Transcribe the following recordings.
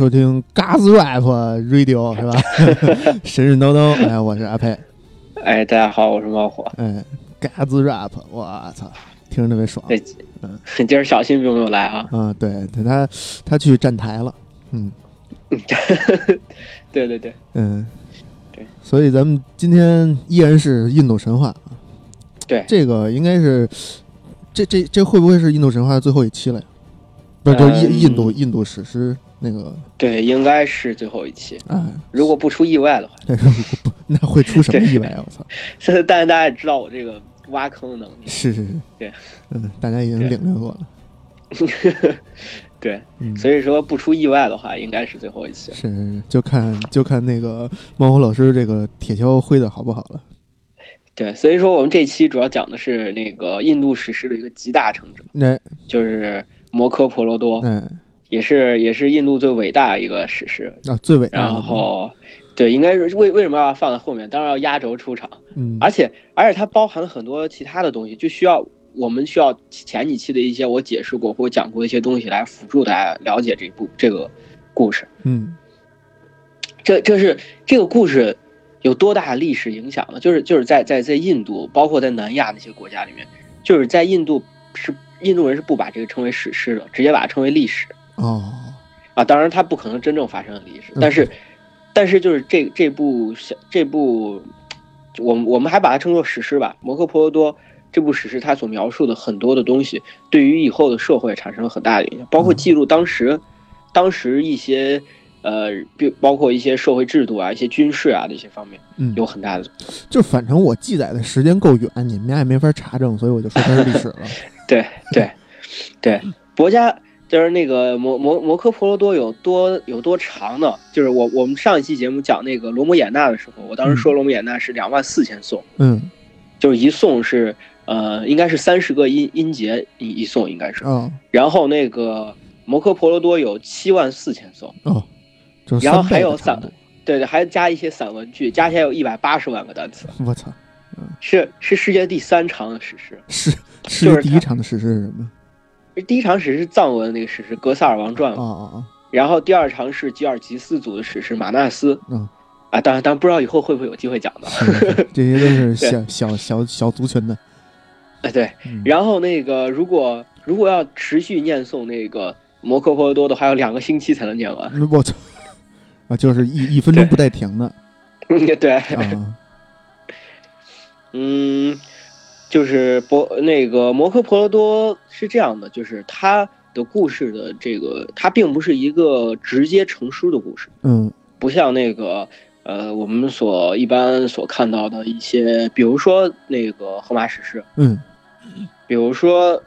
收听嘎子 rap radio 是吧？神神叨叨，哎，我是阿佩，哎，大家好，我是猫火，哎，嘎子 rap，我操，听着特别爽。对，嗯，今儿小新并没有来啊。嗯，对，他他去站台了，嗯，对对对，嗯，对，所以咱们今天依然是印度神话啊。对，这个应该是，这这这会不会是印度神话的最后一期了呀？不是，就是印印度印度史诗那个。对，应该是最后一期。哎，如果不出意外的话。那不，那会出什么意外啊？我操！现在，但是大家也知道我这个挖坑的能力。是是是。对，嗯，大家已经领略过了。对，所以说不出意外的话，应该是最后一期。是，就看就看那个猫火老师这个铁锹挥的好不好了。对，所以说我们这期主要讲的是那个印度史诗的一个集大成者，那就是摩诃婆罗多，嗯，也是也是印度最伟大的一个史诗啊，最伟大。然后，对，应该是为为什么要放在后面？当然要压轴出场，嗯，而且而且它包含了很多其他的东西，就需要我们需要前几期的一些我解释过或讲过的一些东西来辅助大家了解这部这个故事，嗯，这这是这个故事。有多大的历史影响呢？就是就是在在在印度，包括在南亚那些国家里面，就是在印度是印度人是不把这个称为史诗的，直接把它称为历史。哦，啊，当然它不可能真正发生的历史，但是但是就是这这部小这部，我们我们还把它称作史诗吧。摩诃婆罗多这部史诗，它所描述的很多的东西，对于以后的社会产生了很大的影响，包括记录当时当时一些。呃，比包括一些社会制度啊，一些军事啊的一些方面，嗯，有很大的。就反正我记载的时间够远，你们家也没法查证，所以我就说它是历史了。对对对，博家就是那个摩摩摩诃婆罗多有多有多长呢？就是我我们上一期节目讲那个罗摩衍那的时候，我当时说罗摩衍那是两万四千颂，嗯，就是一颂是呃，应该是三十个音音节一一颂应该是，嗯，然后那个摩诃婆罗多有七万四千颂，哦。然后还有散，对对，还加一些散文句，加起来有一百八十万个单词。我操，是是世界第三长的史诗。是，是第一场的史诗是什么？第一场史诗藏文那个史诗《格萨尔王传》啊啊啊！然后第二场是吉尔吉斯族的史诗《马纳斯》。嗯，啊，当然，当然不知道以后会不会有机会讲到。这些都是小小小小族群的。哎，对。然后那个，如果如果要持续念诵那个摩诃婆罗多的，还有两个星期才能念完。我操！啊，就是一一分钟不带停的，对，啊，嗯，就是博那个摩诃婆罗多是这样的，就是他的故事的这个，它并不是一个直接成书的故事，嗯，不像那个呃我们所一般所看到的一些，比如说那个荷马史诗，嗯，比如说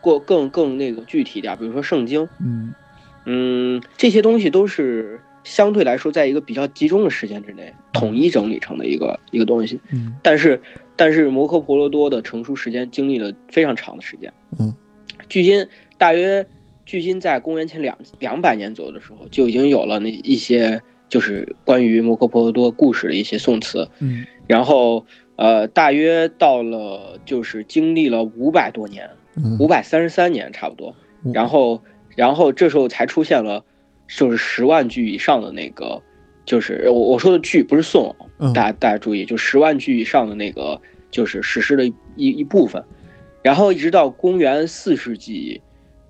过更更那个具体点，比如说圣经，嗯嗯，这些东西都是。相对来说，在一个比较集中的时间之内，统一整理成的一个一个东西。嗯，但是，但是摩诃婆罗多的成书时间经历了非常长的时间。嗯，距今大约，距今在公元前两两百年左右的时候，就已经有了那一些就是关于摩诃婆罗多故事的一些宋词。嗯，然后，呃，大约到了就是经历了五百多年，五百三十三年差不多。然后，然后这时候才出现了。就是十万句以上的那个，就是我我说的句不是颂，大家大家注意，就十万句以上的那个，就是史诗的一一部分。然后一直到公元四世纪，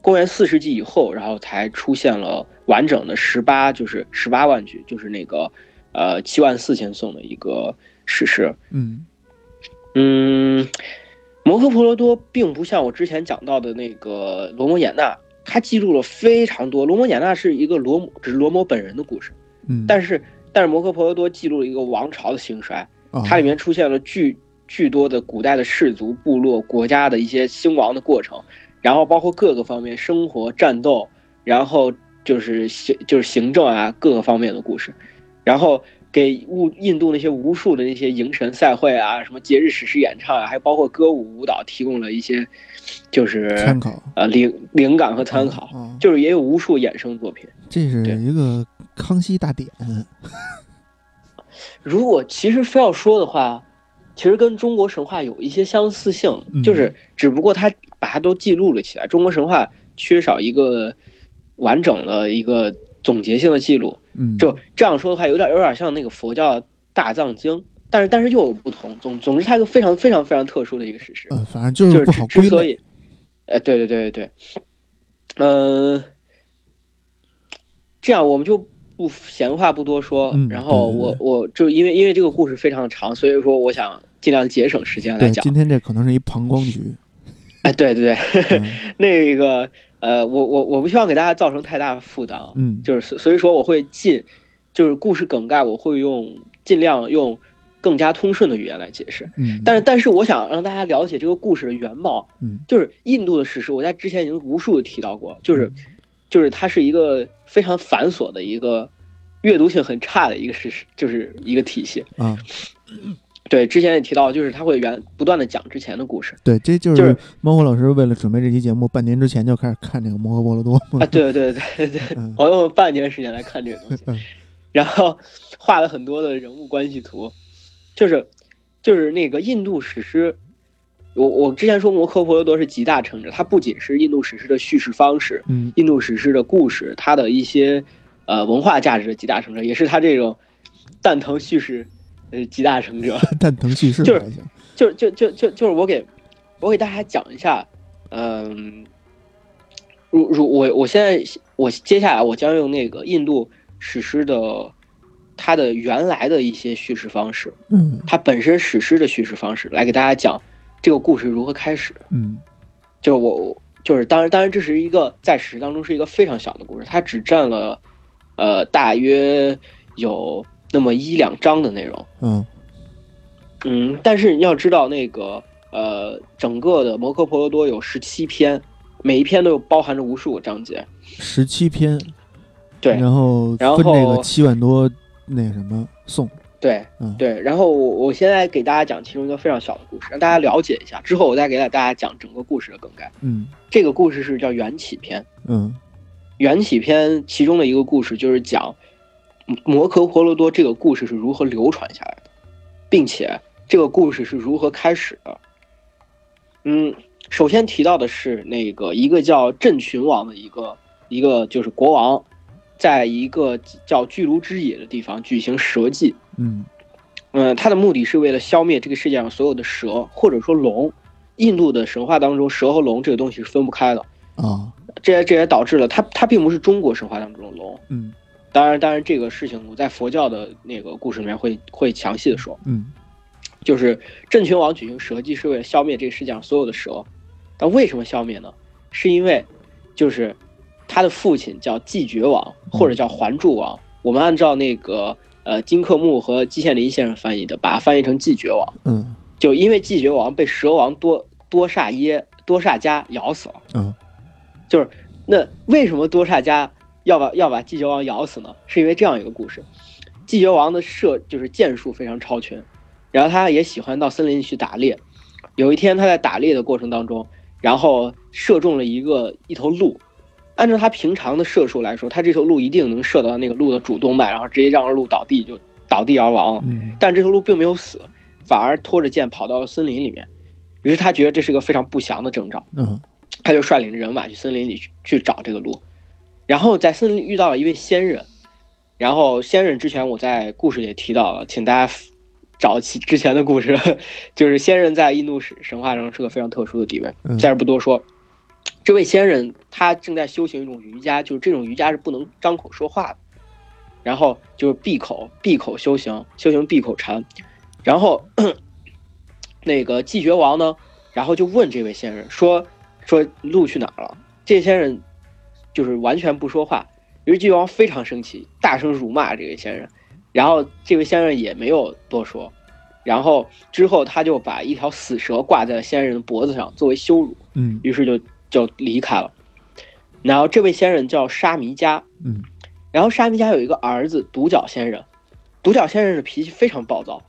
公元四世纪以后，然后才出现了完整的十八，就是十八万句，就是那个呃七万四千颂的一个史诗。嗯嗯，摩诃婆罗多并不像我之前讲到的那个罗摩衍那。他记录了非常多，罗摩衍那是一个罗，只是罗摩本人的故事，嗯，但是但是摩诃婆罗多记录了一个王朝的兴衰，它里面出现了巨巨多的古代的氏族、部落、国家的一些兴亡的过程，然后包括各个方面生活、战斗，然后就是行就是行政啊各个方面的故事，然后给物印度那些无数的那些迎神赛会啊，什么节日史诗演唱啊，还包括歌舞舞蹈提供了一些。就是参考啊，灵灵感和参考，就是也有无数衍生作品。这是一个康熙大典。如果其实非要说的话，其实跟中国神话有一些相似性，就是只不过他把它都记录了起来。中国神话缺少一个完整的一个总结性的记录。嗯，就这样说的话，有点有点像那个佛教大藏经，但是但是又有不同。总总之，它一个非常非常非常特殊的一个史诗。嗯，反正就是不好归类。呃，对对对对对，嗯，这样我们就不闲话不多说。然后我我就因为因为这个故事非常长，所以说我想尽量节省时间来讲。今天这可能是一膀胱局。哎，对对对，那个呃，我我我不希望给大家造成太大的负担，嗯，就是所以说我会尽，就是故事梗概我会用尽量用更加通顺的语言来解释，嗯，但是但是我想让大家了解这个故事的原貌，嗯，就是印度的史诗，我在之前已经无数的提到过，就是就是它是一个非常繁琐的一个阅读性很差的一个事实，就是一个体系，啊。对，之前也提到，就是他会原不断的讲之前的故事。对，这就是猫火老师为了准备这期节目，半年之前就开始看这个《摩诃婆罗多》啊。对对对对对，我用半年时间来看这个东西，然后画了很多的人物关系图，就是就是那个印度史诗。我我之前说《摩诃婆罗多》是集大成者，它不仅是印度史诗的叙事方式，嗯，印度史诗的故事，它的一些呃文化价值的集大成者，也是它这种蛋疼叙事。呃，集大成者，蛋疼叙事就是，就就就就就是我给，我给大家讲一下，嗯，如如我我现在我接下来我将用那个印度史诗的它的原来的一些叙事方式，嗯，它本身史诗的叙事方式来给大家讲这个故事如何开始，嗯，就我就是当然当然这是一个在史实当中是一个非常小的故事，它只占了呃大约有。那么一两章的内容，嗯嗯，但是你要知道，那个呃，整个的《摩诃婆罗多》有十七篇，每一篇都有包含着无数个章节。十七篇，对，然后然后分这个七万多那个什么颂，对，嗯对，然后我我现在给大家讲其中一个非常小的故事，让大家了解一下，之后我再给大家讲整个故事的梗概。嗯，这个故事是叫缘起篇。嗯，缘起篇其中的一个故事就是讲。摩诃婆罗多这个故事是如何流传下来的，并且这个故事是如何开始的？嗯，首先提到的是那个一个叫镇群王的一个一个就是国王，在一个叫巨卢之野的地方举行蛇祭。嗯嗯，他的目的是为了消灭这个世界上所有的蛇或者说龙。印度的神话当中，蛇和龙这个东西是分不开的啊。这也这也导致了它它并不是中国神话当中的龙。嗯。当然，当然，这个事情我在佛教的那个故事里面会会详细的说。嗯，就是镇群王举行蛇祭是为了消灭这个世界上所有的蛇，但为什么消灭呢？是因为，就是他的父亲叫季绝王或者叫还柱王，我们按照那个呃金克木和季羡林先生翻译的，把它翻译成季绝王。嗯，就因为季绝王被蛇王多多煞耶多煞加咬死了。嗯，就是那为什么多煞加？要把要把季绝王咬死呢，是因为这样一个故事：季绝王的射就是箭术非常超群，然后他也喜欢到森林里去打猎。有一天他在打猎的过程当中，然后射中了一个一头鹿。按照他平常的射术来说，他这头鹿一定能射到那个鹿的主动脉，然后直接让鹿倒地就倒地而亡。但这头鹿并没有死，反而拖着剑跑到了森林里面。于是他觉得这是个非常不祥的征兆。嗯，他就率领着人马去森林里去去找这个鹿。然后在森林遇到了一位仙人，然后仙人之前我在故事里提到了，请大家找其之前的故事，就是仙人在印度史神话中是个非常特殊的地位，在这不多说。这位仙人他正在修行一种瑜伽，就是这种瑜伽是不能张口说话的，然后就是闭口闭口修行，修行闭口禅。然后 那个季绝王呢，然后就问这位仙人说：“说路去哪儿了？”这仙人。就是完全不说话，于是巨王非常生气，大声辱骂这位仙人，然后这位仙人也没有多说，然后之后他就把一条死蛇挂在了先人的脖子上作为羞辱，嗯，于是就就离开了。然后这位先人叫沙弥迦，嗯，然后沙弥迦有一个儿子独角仙人，独角仙人的脾气非常暴躁，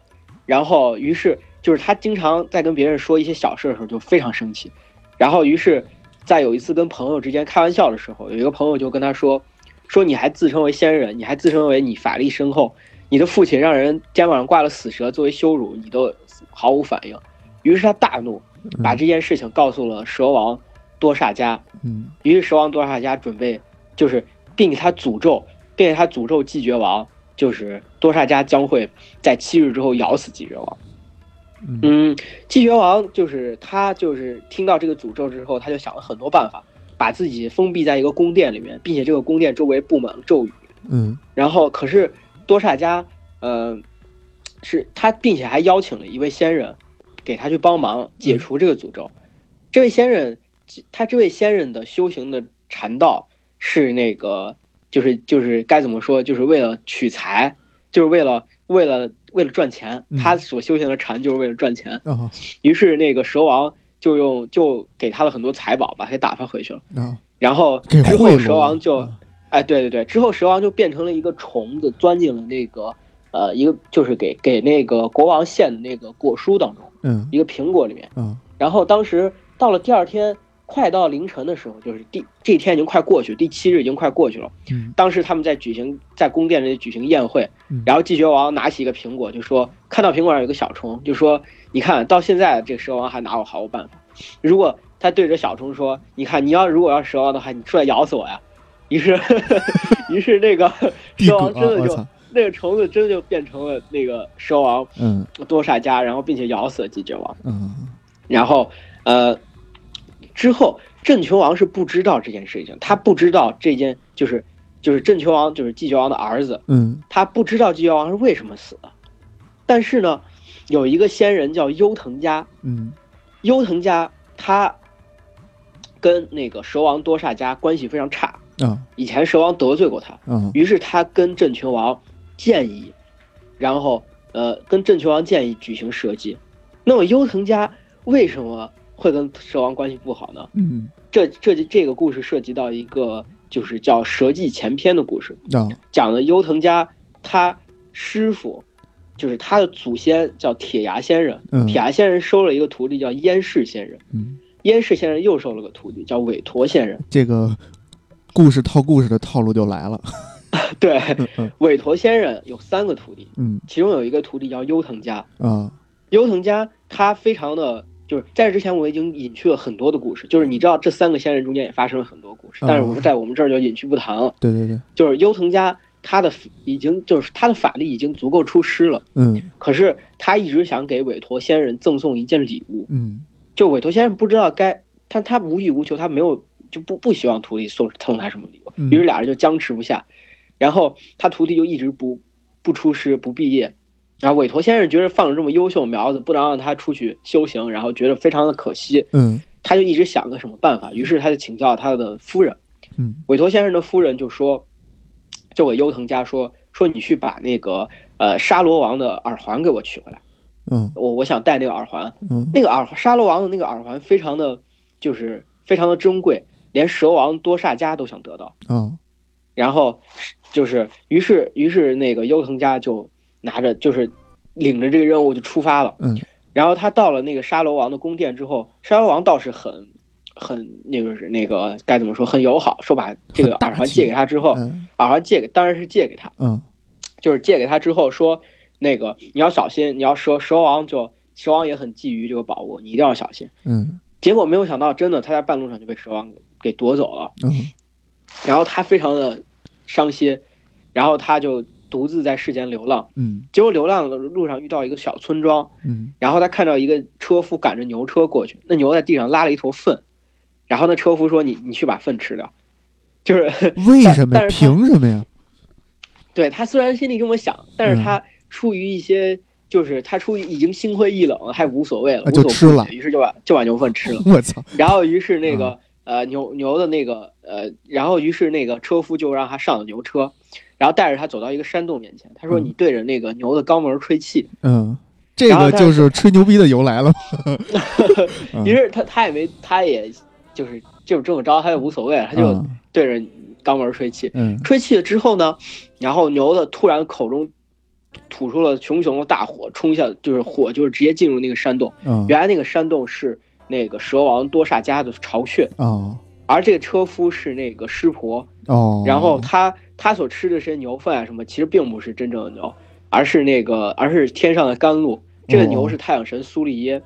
然后于是就是他经常在跟别人说一些小事的时候就非常生气，然后于是。在有一次跟朋友之间开玩笑的时候，有一个朋友就跟他说：“说你还自称为仙人，你还自称为你法力深厚，你的父亲让人肩膀上挂了死蛇作为羞辱，你都毫无反应。”于是他大怒，把这件事情告诉了蛇王多萨迦。嗯，于是蛇王多萨迦准备就是并且他诅咒，并且他诅咒季绝王，就是多萨迦将会在七日之后咬死季绝王。嗯，季绝王就是他，就是听到这个诅咒之后，他就想了很多办法，把自己封闭在一个宫殿里面，并且这个宫殿周围布满了咒语。嗯，然后可是多萨迦，呃，是他，并且还邀请了一位仙人，给他去帮忙解除这个诅咒。这位仙人，他这位先人的修行的禅道是那个，就是就是该怎么说，就是为了取财，就是为了为了。为了赚钱，他所修行的禅就是为了赚钱。于是那个蛇王就用就给他了很多财宝，把他给打发回去了。然后之后蛇王就，哎，对对对，之后蛇王就变成了一个虫子，钻进了那个呃一个就是给给那个国王献的那个果蔬当中，嗯，一个苹果里面。嗯，然后当时到了第二天。快到凌晨的时候，就是第这天已经快过去，第七日已经快过去了。嗯，当时他们在举行在宫殿里举行宴会，然后季绝王拿起一个苹果，就说看到苹果上有个小虫，就说你看到现在这个蛇王还拿我毫无办法。如果他对着小虫说，你看你要如果要蛇王的话，你出来咬死我呀。于是，于是那个 蛇王真的就那个虫子真的就变成了那个蛇王，嗯，多萨迦，然后并且咬死了季绝王。嗯，然后呃。之后，郑球王是不知道这件事情，他不知道这件就是，就是郑球王就是季球王的儿子，嗯，他不知道季球王是为什么死的，但是呢，有一个仙人叫优藤家，嗯，优藤家他跟那个蛇王多萨家关系非常差，啊，以前蛇王得罪过他，嗯，于是他跟郑球王建议，然后呃，跟郑球王建议举行蛇祭，那么优藤家为什么？会跟蛇王关系不好呢？嗯，这这这个故事涉及到一个就是叫《蛇记前篇》的故事，讲的优藤家他师傅，就是他的祖先叫铁牙仙人，铁牙仙人收了一个徒弟叫燕氏仙人，嗯，燕氏仙人又收了个徒弟叫韦陀仙人，这个故事套故事的套路就来了。对，韦陀仙人有三个徒弟，嗯，其中有一个徒弟叫优藤家，啊，优藤家他非常的。就是在这之前，我已经隐去了很多的故事。就是你知道，这三个仙人中间也发生了很多故事，但是我们在我们这儿就隐去不谈了。对对对，就是优藤家，他的已经就是他的法力已经足够出师了。嗯，可是他一直想给韦陀仙人赠送一件礼物。嗯，就韦陀仙人不知道该他他无欲无求，他没有就不不希望徒弟送送他什么礼物，于是俩人就僵持不下。然后他徒弟就一直不不出师不毕业。然后韦陀先生觉得放着这么优秀苗子，不能让他出去修行，然后觉得非常的可惜。嗯，他就一直想个什么办法，于是他就请教他的夫人。嗯，韦陀先生的夫人就说，就给优藤家说说你去把那个呃沙罗王的耳环给我取回来。嗯，我我想戴那个耳环。嗯，那个耳沙罗王的那个耳环非常的，就是非常的珍贵，连蛇王多萨迦都想得到。嗯，然后就是于是于是那个优藤家就。拿着就是领着这个任务就出发了，嗯，然后他到了那个沙罗王的宫殿之后，沙罗王倒是很很那个是那个该怎么说很友好，说把这个耳环借给他之后，耳环借给当然是借给他，嗯，就是借给他之后说那个你要小心，你要蛇蛇王就蛇王也很觊觎这个宝物，你一定要小心，嗯，结果没有想到真的他在半路上就被蛇王给夺走了，嗯，然后他非常的伤心，然后他就。独自在世间流浪，嗯，结果流浪的路上遇到一个小村庄，嗯，然后他看到一个车夫赶着牛车过去，那牛在地上拉了一坨粪，然后那车夫说：“你你去把粪吃掉。”就是 为什么？凭什么呀？对他虽然心里这么想，但是他出于一些，就是他出于已经心灰意冷了，还无所谓了，就吃了，于是就把就把牛粪吃了。我操！然后于是那个呃牛牛的那个呃，然后于是那个车夫就让他上了牛车。然后带着他走到一个山洞面前，他说：“你对着那个牛的肛门吹气。”嗯，这个就是吹牛逼的由来了。于是他他也没，他也就是就这么着，他也无所谓，他就对着肛门吹气。嗯，吹气了之后呢，然后牛的突然口中吐出了熊熊的大火，冲下就是火，就是直接进入那个山洞。嗯，原来那个山洞是那个蛇王多萨迦的巢穴。哦，而这个车夫是那个湿婆。哦，然后他。他所吃的这些牛粪啊，什么其实并不是真正的牛，而是那个，而是天上的甘露。这个牛是太阳神苏利耶。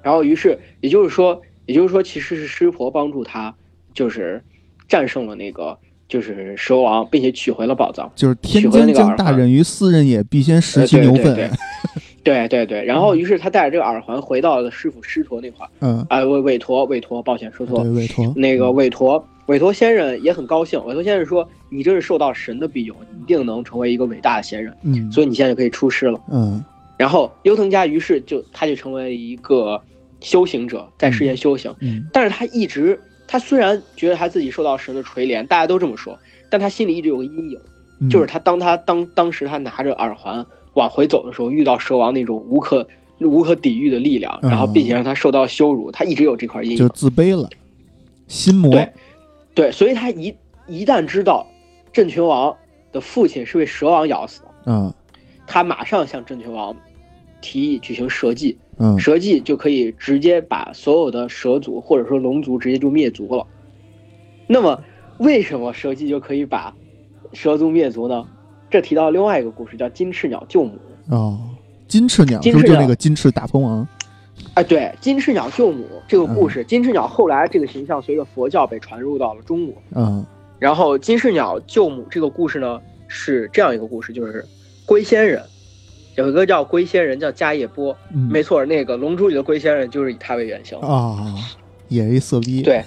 然后，于是也就是说，也就是说，其实是湿婆帮助他，就是战胜了那个就是蛇王，并且取回了宝藏。就是天将降大任于斯人也，必先食其牛粪。对对对，然后于是他带着这个耳环回到了师傅师陀那块儿。嗯，啊，韦韦陀，韦陀，抱歉说错了。韦陀，那个韦陀，韦陀先生也很高兴。韦陀先生说：“你这是受到神的庇佑，你一定能成为一个伟大的仙人。嗯，所以你现在就可以出师了。”嗯，然后优藤家于是就他就成为一个修行者，在世间修行。嗯，但是他一直，他虽然觉得他自己受到神的垂怜，大家都这么说，但他心里一直有个阴影，就是他当他当当时他拿着耳环。往回走的时候，遇到蛇王那种无可无可抵御的力量，然后并且让他受到羞辱，他一直有这块阴影，就自卑了，心魔。对，对，所以他一一旦知道镇群王的父亲是被蛇王咬死的，嗯，他马上向镇群王提议举行蛇祭，嗯，蛇祭就可以直接把所有的蛇族或者说龙族直接就灭族了。那么，为什么蛇祭就可以把蛇族灭族呢？这提到另外一个故事，叫金翅鸟救母。哦，金翅鸟是不是就那个金翅大鹏王？哎，对，金翅鸟救母这个故事，金翅鸟后来这个形象随着佛教被传入到了中国。嗯，然后金翅鸟救母这个故事呢，是这样一个故事，就是龟仙人有一个叫龟仙人，叫迦叶波。没错，那个《龙珠》里的龟仙人就是以他为原型啊，也是一色逼。对，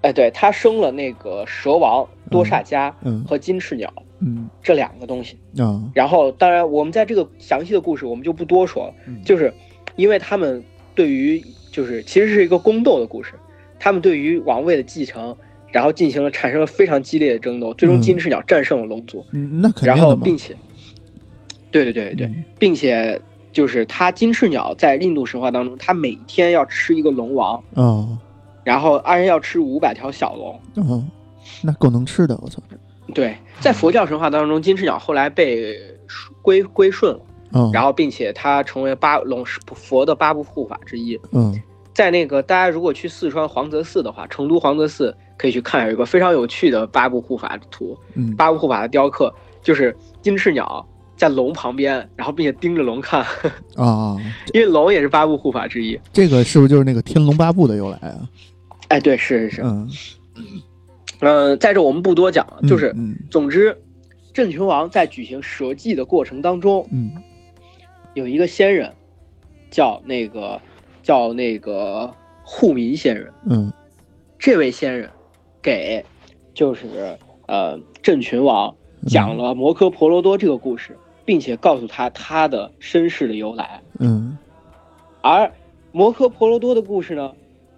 哎，对他生了那个蛇王多煞迦和金翅鸟。嗯，这两个东西。啊，然后当然我们在这个详细的故事我们就不多说了，就是因为他们对于就是其实是一个宫斗的故事，他们对于王位的继承，然后进行了产生了非常激烈的争斗，最终金翅鸟战胜了龙族，嗯，那肯定然后并且，对对对对，并且就是他金翅鸟在印度神话当中，他每天要吃一个龙王，哦，然后二人要吃五百条小龙，哦，那够能吃的，我操。对，在佛教神话当中，金翅鸟后来被归归顺了，嗯然后并且它成为八龙佛的八部护法之一。嗯，在那个大家如果去四川黄泽寺的话，成都黄泽寺可以去看有一个非常有趣的八部护法图，嗯八部护法的雕刻就是金翅鸟在龙旁边，然后并且盯着龙看啊，因为龙也是八部护法之一。这个是不是就是那个天龙八部的由来啊？哎，对，是是是，嗯。嗯，在这我们不多讲，就是，总之，镇群王在举行蛇祭的过程当中，嗯，有一个仙人，叫那个，叫那个护民仙人，嗯，这位仙人，给，就是呃镇群王讲了摩诃婆罗多这个故事，并且告诉他他的身世的由来，嗯，而摩诃婆罗多的故事呢，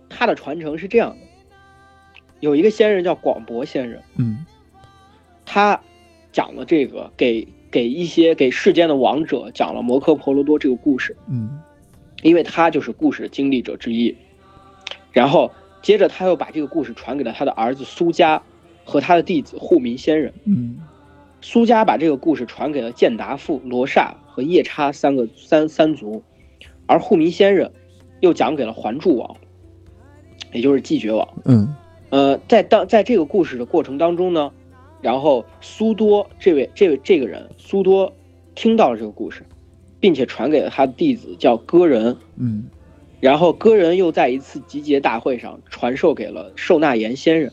它的传承是这样的。有一个仙人叫广博仙人，嗯，他讲了这个，给给一些给世间的王者讲了摩诃婆罗多这个故事，嗯，因为他就是故事的经历者之一。然后接着他又把这个故事传给了他的儿子苏家和他的弟子护民仙人，嗯，苏家把这个故事传给了建达父、罗刹和夜叉三个三三族，而护民仙人又讲给了还柱王，也就是季绝王，嗯。呃，在当在这个故事的过程当中呢，然后苏多这位这位这个人苏多听到了这个故事，并且传给了他的弟子叫歌人，嗯，然后歌人又在一次集结大会上传授给了受纳言仙人，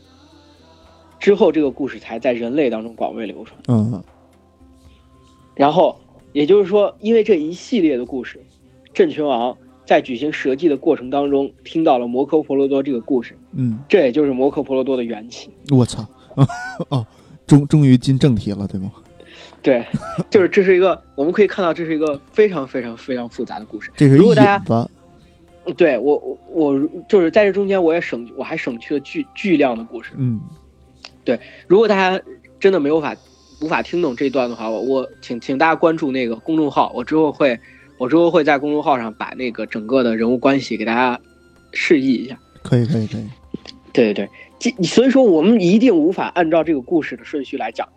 之后这个故事才在人类当中广为流传，嗯，然后也就是说，因为这一系列的故事，镇群王。在举行蛇祭的过程当中，听到了摩诃婆罗多这个故事，嗯，这也就是摩诃婆罗多的缘起。我操，哦，终终于进正题了，对吗？对，就是这是一个，我们可以看到这是一个非常非常非常复杂的故事。这是引子。对我我我就是在这中间，我也省我还省去了巨巨量的故事。嗯，对，如果大家真的没有法无法听懂这段的话，我我请请大家关注那个公众号，我之后会。我之后会在公众号上把那个整个的人物关系给大家示意一下。可以，可以，可以。对对对，这所以说我们一定无法按照这个故事的顺序来讲。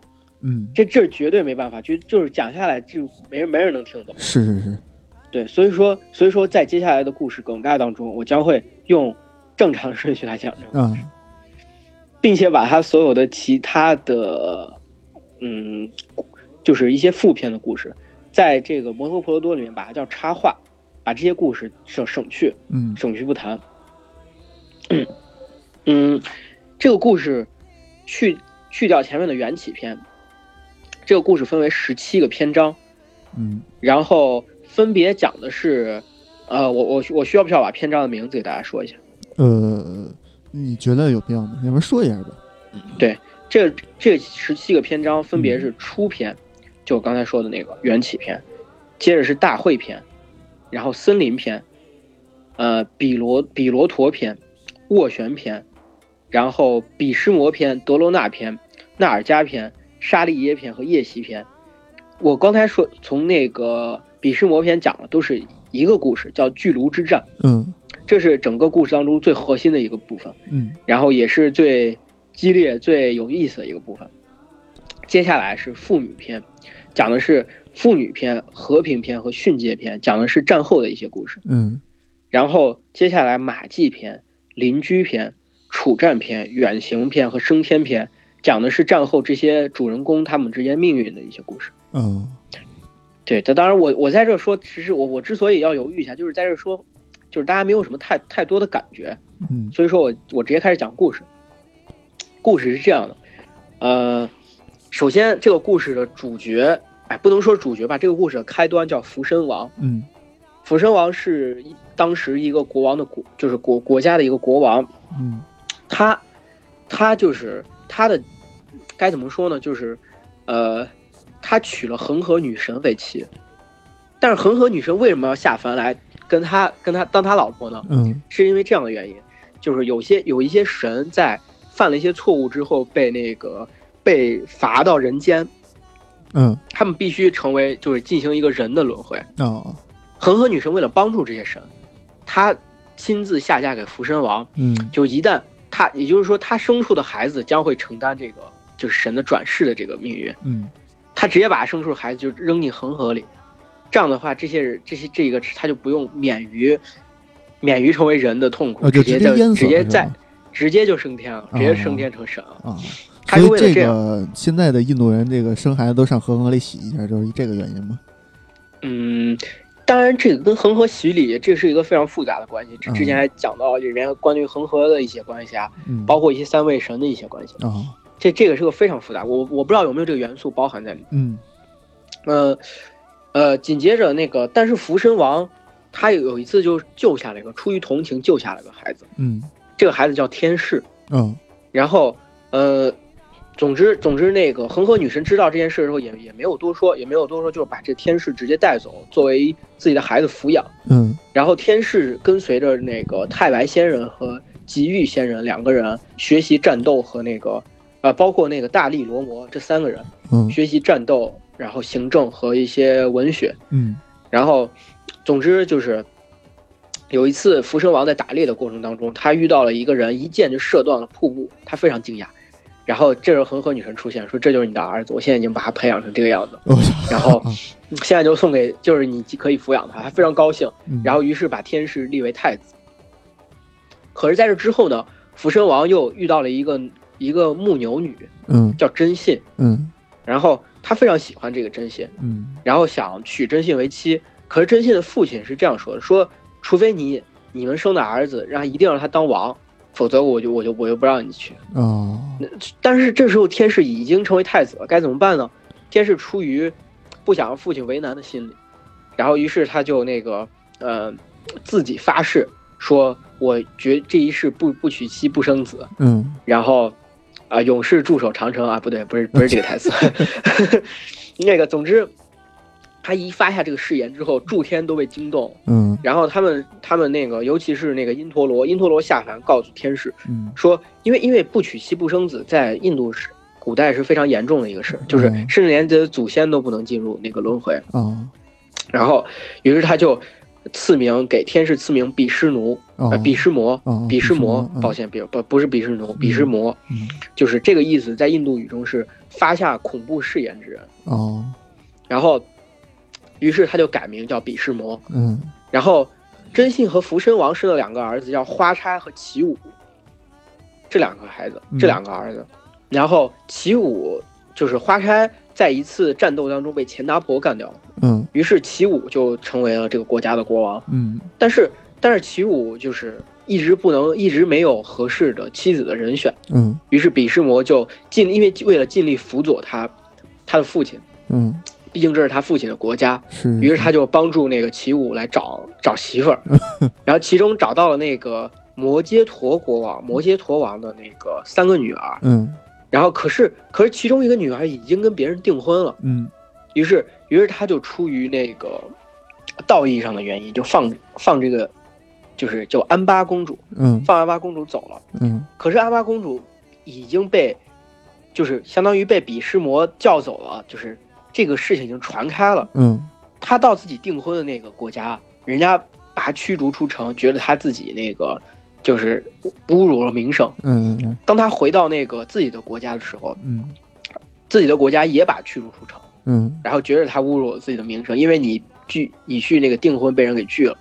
嗯，这这绝对没办法，就就是讲下来就没人没人能听懂。是是是，对，所以说所以说在接下来的故事梗概当中，我将会用正常的顺序来讲这个故事，并且把它所有的其他的，嗯，就是一些副片的故事。在这个摩诃婆罗多里面，把它叫插画，把这些故事省省去，嗯，省去不谈。嗯，这个故事去去掉前面的缘起篇，这个故事分为十七个篇章，嗯，然后分别讲的是，呃，我我我需要不需要把篇章的名字给大家说一下？呃，你觉得有必要吗？要不说一下吧。对，这这十七个篇章分别是初篇，就我刚才说的那个缘起篇，接着是大会篇，然后森林篇，呃，比罗比罗陀篇，斡旋篇，然后比湿摩篇、德罗纳篇、纳尔加篇、沙利耶篇和夜袭篇。我刚才说从那个比湿摩篇讲的都是一个故事，叫巨炉之战。嗯，这是整个故事当中最核心的一个部分。嗯，然后也是最激烈、最有意思的一个部分。接下来是妇女篇，讲的是妇女篇、和平篇和训诫篇，讲的是战后的一些故事。嗯，然后接下来马季篇、邻居篇、处战篇、远行篇和升天篇，讲的是战后这些主人公他们之间命运的一些故事。嗯，对，这当然我我在这说，其实我我之所以要犹豫一下，就是在这说，就是大家没有什么太太多的感觉，嗯，所以说我我直接开始讲故事。故事是这样的，呃，首先这个故事的主角，哎，不能说主角吧，这个故事的开端叫福身王。嗯，福身王是当时一个国王的国，就是国国家的一个国王。嗯，他他就是他的该怎么说呢？就是呃，他娶了恒河女神为妻，但是恒河女神为什么要下凡来跟他跟他当他老婆呢？嗯，是因为这样的原因，就是有些有一些神在犯了一些错误之后被那个被罚到人间，嗯，他们必须成为就是进行一个人的轮回。哦，恒河女神为了帮助这些神，她亲自下嫁给福神王，嗯，就一旦她，也就是说她生出的孩子将会承担这个就是神的转世的这个命运，嗯，她直接把生出的孩子就扔进恒河里，这样的话，这些人这些这个她就不用免于免于成为人的痛苦，直接就直接在直接就升天了，直接升天成神了。所以这个现在的印度人这个生孩子都上恒河里洗一下，就是这个原因吗？嗯，当然这个跟恒河洗礼这是一个非常复杂的关系，之之前嗯还讲到里面关于恒河的一些关系啊，嗯，包括一些三位神的一些关系，啊，这这个是个非常复杂，我我不知道有没有这个元素包含在里面。嗯。呃，呃，紧接着那个，但是福神王他有有一次就救下了一个出于同情救下了个孩子，嗯。这个孩子叫天士，嗯然后呃，总之总之那个恒河女神知道这件事之后也也没有多说，也没有多说，就是把这天士直接带走作为自己的孩子抚养。嗯然后天士跟随着那个太白仙人和吉玉仙人两个人学习战斗和那个呃，包括那个大力罗摩这三个人嗯学习战斗，然后行政和一些文学。嗯然后，总之就是有一次福生王在打猎的过程当中，他遇到了一个人，一箭就射断了瀑布，他非常惊讶。然后这时候恒河女神出现，说：“这就是你的儿子，我现在已经把他培养成这个样子，然后啊 现在就送给，就是你可以抚养他。”他非常高兴。嗯然后于是把天士立为太子。可是在这之后呢，福身王又遇到了一个一个牧牛女，嗯叫真信，嗯然后他非常喜欢这个真信，嗯然后想娶真信为妻。可是真信的父亲是这样说的：说除非你你们生的儿子让一定让他当王，否则我就我就我就不让你去。哦但是这时候天士已经成为太子了，该怎么办呢？天士出于不想让父亲为难的心理，然后于是他就那个呃自己发誓说，我绝这一世不不娶妻不生子，嗯然后啊、永世驻守长城啊，不对，不是不是这个台词，那个总之。他一发下这个誓言之后，诸天都被惊动，嗯。然后他们他们那个，尤其是那个因陀罗，因陀罗下凡告诉天使，嗯。说，因为因为不娶妻不生子，在印度是古代是非常严重的一个事，就是嗯甚至连自己的祖先都不能进入那个轮回。哦。然后，于是他就赐名给天使赐名比湿奴，哦。呃，比湿魔，哦比湿魔抱歉，比不不是比湿奴，比湿魔，嗯。就是这个意思，在印度语中是发下恐怖誓言之人。哦。然后，于是他就改名叫比湿魔。嗯然后，真信和福身王生了两个儿子，叫花差和齐武，这两个孩子，嗯这两个儿子。然后齐武就是花差，在一次战斗当中被钱达婆干掉了，嗯于是齐武就成为了这个国家的国王。嗯但是，但是齐武就是一直不能，一直没有合适的妻子的人选。嗯，于是比湿魔就尽，因为为了尽力辅佐他，他的父亲。嗯，毕竟这是他父亲的国家。是。于是他就帮助那个齐武来找找媳妇儿，然后其中找到了那个摩羯陀国王，摩羯陀王的那个三个女儿。嗯，然后可是可是其中一个女儿已经跟别人订婚了。嗯，于是于是他就出于那个道义上的原因，就放放这个。就是叫安巴公主，嗯，放安巴公主走了，嗯，可是安巴公主已经被，就是相当于被比湿魔叫走了，就是这个事情已经传开了，嗯，他到自己订婚的那个国家，人家把他驱逐出城，觉得他自己那个就是侮辱了名声，嗯嗯，当他回到那个自己的国家的时候，嗯，自己的国家也把驱逐出城，嗯，然后觉得他侮辱了自己的名声，因为你。拒你去那个订婚被人给拒了，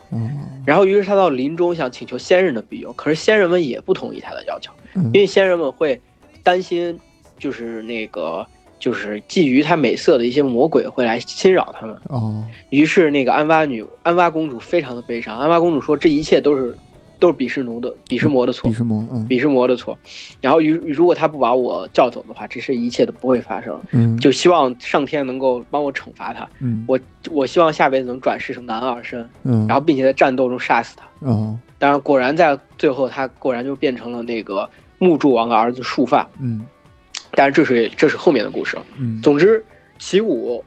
然后于是他到临终想请求先人的庇佑，可是先人们也不同意他的要求，因为先人们会担心，就是那个就是觊觎他美色的一些魔鬼会来侵扰他们。哦，于是那个安巴女安巴公主非常的悲伤，安巴公主说这一切都是。都是比什奴的比什魔的错，比什魔，嗯，比什魔的错。然后，如如果他不把我叫走的话，这些一切都不会发生。嗯，就希望上天能够帮我惩罚他。嗯，我我希望下辈子能转世成男儿身。嗯，然后并且在战斗中杀死他。哦，当然，果然在最后，他果然就变成了那个木柱王的儿子束发。嗯，但是这是这是后面的故事。嗯，总之，齐武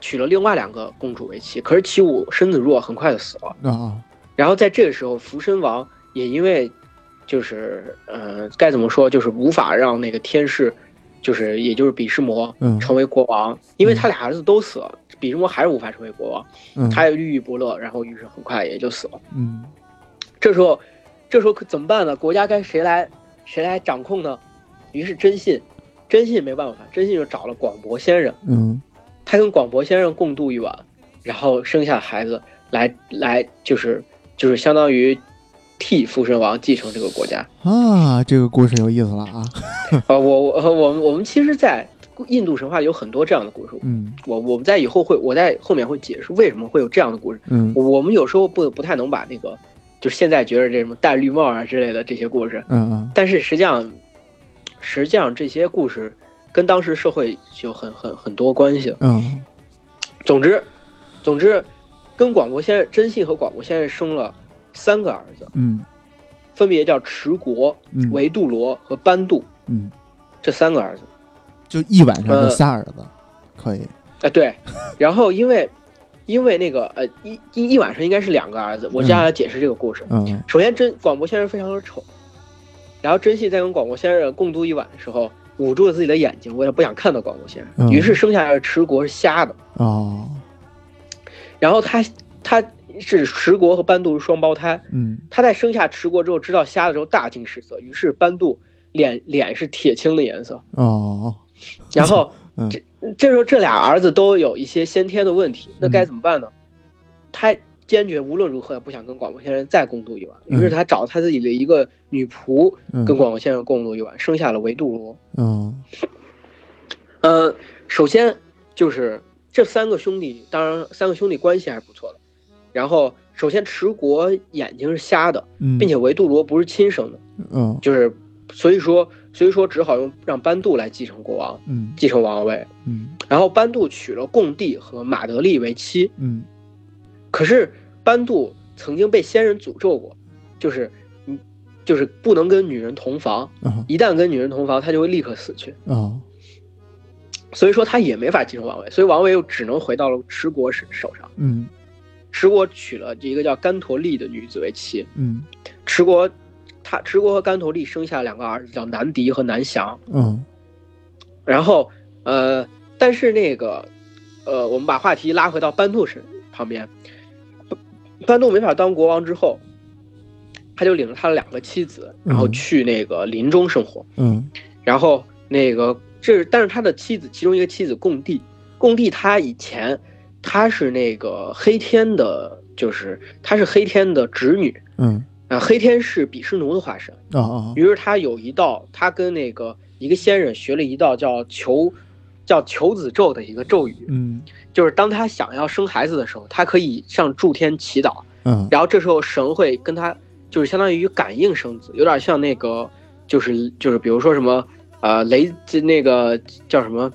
娶了另外两个公主为妻，可是齐武身子弱，很快就死了。啊。然后在这个时候，福身王也因为，就是呃，该怎么说，就是无法让那个天士，就是也就是比什魔成为国王，因为他俩儿子都死了，比什魔还是无法成为国王，他也郁郁不乐，然后于是很快也就死了。嗯，这时候，这时候可怎么办呢？国家该谁来谁来掌控呢？于是真信，真信没办法，真信就找了广博先生，嗯，他跟广博先生共度一晚，然后生下孩子，来来就是。就是相当于替附身王继承这个国家啊，这个故事有意思了啊！啊，我我我们我们其实，在印度神话有很多这样的故事。嗯，我我们在以后会我在后面会解释为什么会有这样的故事。嗯，我们有时候不不太能把那个，就是现在觉得这什么戴绿帽啊之类的这些故事，嗯嗯，但是实际上实际上这些故事跟当时社会有很很很多关系。嗯，总之，总之。跟广博先生真信和广博先生生了三个儿子，嗯，分别叫持国、维杜罗和班杜，嗯，这三个儿子，就一晚上就仨儿子，可以，哎对，然后因为因为那个呃一一一晚上应该是两个儿子，我接下来解释这个故事，嗯，首先真广博先生非常的丑，然后真信在跟广国先生共度一晚的时候，捂住了自己的眼睛，为了不想看到广国先生，于是生下来的持国是瞎的，哦。然后他他是持国和班杜是双胞胎，嗯，他在生下持国之后知道瞎的时候大惊失色，于是班杜脸脸是铁青的颜色。哦，然后 这这时候这俩儿子都有一些先天的问题，那该怎么办呢？他坚决无论如何也不想跟广播先生再共度一晚，于是他找他自己的一个女仆跟广播先生共度一晚，生下了维杜罗。嗯，呃，首先就是。这三个兄弟，当然三个兄弟关系还是不错的。然后，首先持国眼睛是瞎的，并且维杜罗不是亲生的，嗯，就是所以说，所以说只好用让班杜来继承国王，嗯，继承王位，嗯。然后班杜娶了贡帝和马德利为妻，嗯。可是班杜曾经被仙人诅咒过，就是，嗯，就是不能跟女人同房，一旦跟女人同房，他就会立刻死去，啊。所以说他也没法继承王位，所以王位又只能回到了持国手手上。嗯，持国娶了一个叫甘陀利的女子为妻。嗯，持国，他持国和甘陀利生下两个儿子，叫南迪和南翔。嗯，然后呃，但是那个呃，我们把话题拉回到班杜身旁边，班杜没法当国王之后，他就领着他的两个妻子，然后去那个林中生活。嗯，然后那个。这是，但是他的妻子，其中一个妻子贡帝，贡帝他以前他是那个黑天的，就是他是黑天的侄女，嗯，啊，黑天是比湿奴的化身，哦哦，于是他有一道，他跟那个一个仙人学了一道叫求，叫求子咒的一个咒语，嗯，就是当他想要生孩子的时候，他可以向诸天祈祷，嗯，然后这时候神会跟他。就是相当于感应生子，有点像那个，就是就是比如说什么，呃，雷那个叫什么，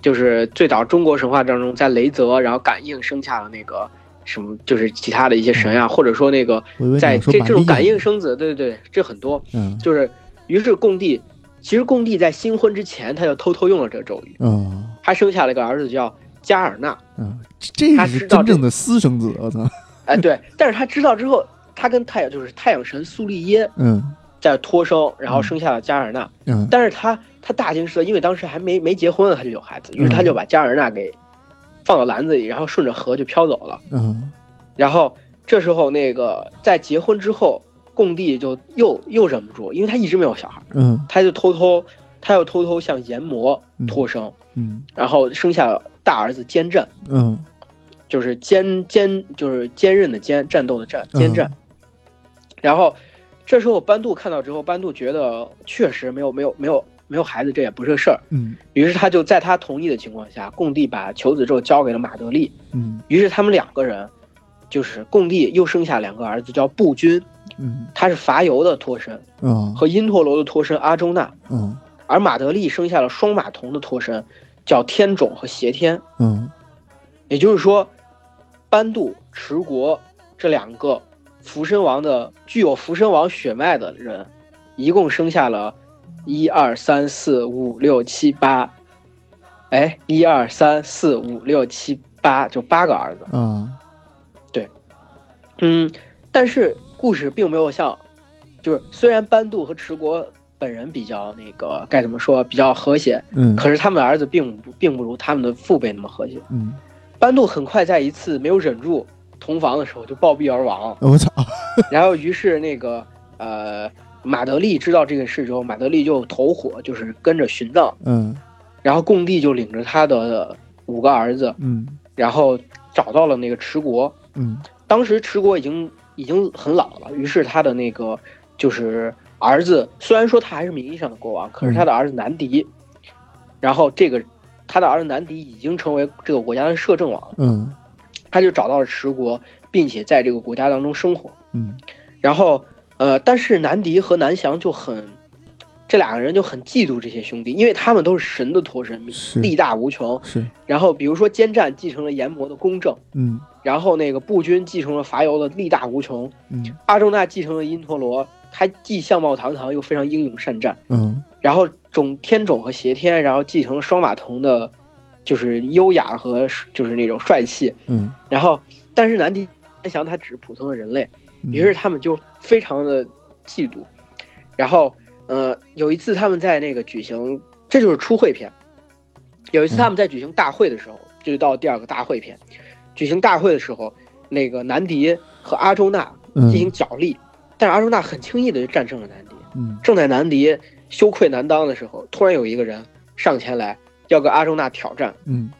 就是最早中国神话当中，在雷泽然后感应生下了那个什么，就是其他的一些神啊，或者说那个在这这种感应生子，对对对，这很多，嗯，就是于是共帝，其实共帝在新婚之前他就偷偷用了这个咒语，嗯，他生下了一个儿子叫加尔纳，嗯，这是真正的私生子，我操，哎对，但是他知道之后。他跟太阳就是太阳神苏利耶，嗯，在托生，然后生下了加尔纳，嗯，但是他他大惊失色，因为当时还没没结婚，他就有孩子，于是他就把加尔纳给放到篮子里，然后顺着河就飘走了，嗯，然后这时候那个在结婚之后，贡帝就又又忍不住，因为他一直没有小孩，嗯，他就偷偷他又偷偷向炎魔托生，嗯，然后生下大儿子坚战，嗯，就是坚坚就是坚韧的坚，战斗的战，坚战。然后，这时候班杜看到之后，班杜觉得确实没有没有没有没有孩子，这也不是个事儿。嗯，于是他就在他同意的情况下，贡帝把求子咒交给了马德利。嗯，于是他们两个人，就是贡帝又生下两个儿子，叫布君，嗯，他是伐尤的托身，嗯，和因陀罗的托身阿周那，嗯，而马德利生下了双马童的托身，叫天种和邪天。嗯，也就是说，班杜、持国这两个。福身王的具有福身王血脉的人，一共生下了，一二三四五六七八，哎，一二三四五六七八，就八个儿子。嗯，对，嗯，但是故事并没有像，就是虽然班杜和持国本人比较那个该怎么说比较和谐，嗯，可是他们的儿子并不并不如他们的父辈那么和谐。嗯，班杜很快在一次没有忍住。同房的时候就暴毙而亡，我操！然后于是那个呃马德利知道这个事之后，马德利就投火，就是跟着殉葬。嗯，然后贡帝就领着他的五个儿子，嗯，然后找到了那个持国。嗯，当时持国已经已经很老了，于是他的那个就是儿子，虽然说他还是名义上的国王，可是他的儿子南迪，然后这个他的儿子南迪已经成为这个国家的摄政王。嗯。他就找到了持国，并且在这个国家当中生活。嗯，然后，呃，但是南迪和南翔就很，这两个人就很嫉妒这些兄弟，因为他们都是神的托身，力大无穷。是。然后，比如说坚战继承了炎魔的公正。嗯。然后那个步军继承了伐尤的力大无穷。嗯。阿周那继承了因陀罗，他既相貌堂堂又非常英勇善战。嗯。然后种天种和邪天，然后继承了双马童的。就是优雅和就是那种帅气，嗯，然后但是南迪南翔他只是普通的人类，于是他们就非常的嫉妒，然后呃有一次他们在那个举行，这就是初会篇，有一次他们在举行大会的时候，就到第二个大会篇，举行大会的时候，那个南迪和阿周那进行角力，但是阿周那很轻易的就战胜了南迪，嗯，正在南迪羞愧难当的时候，突然有一个人上前来。要跟阿周那挑战，嗯，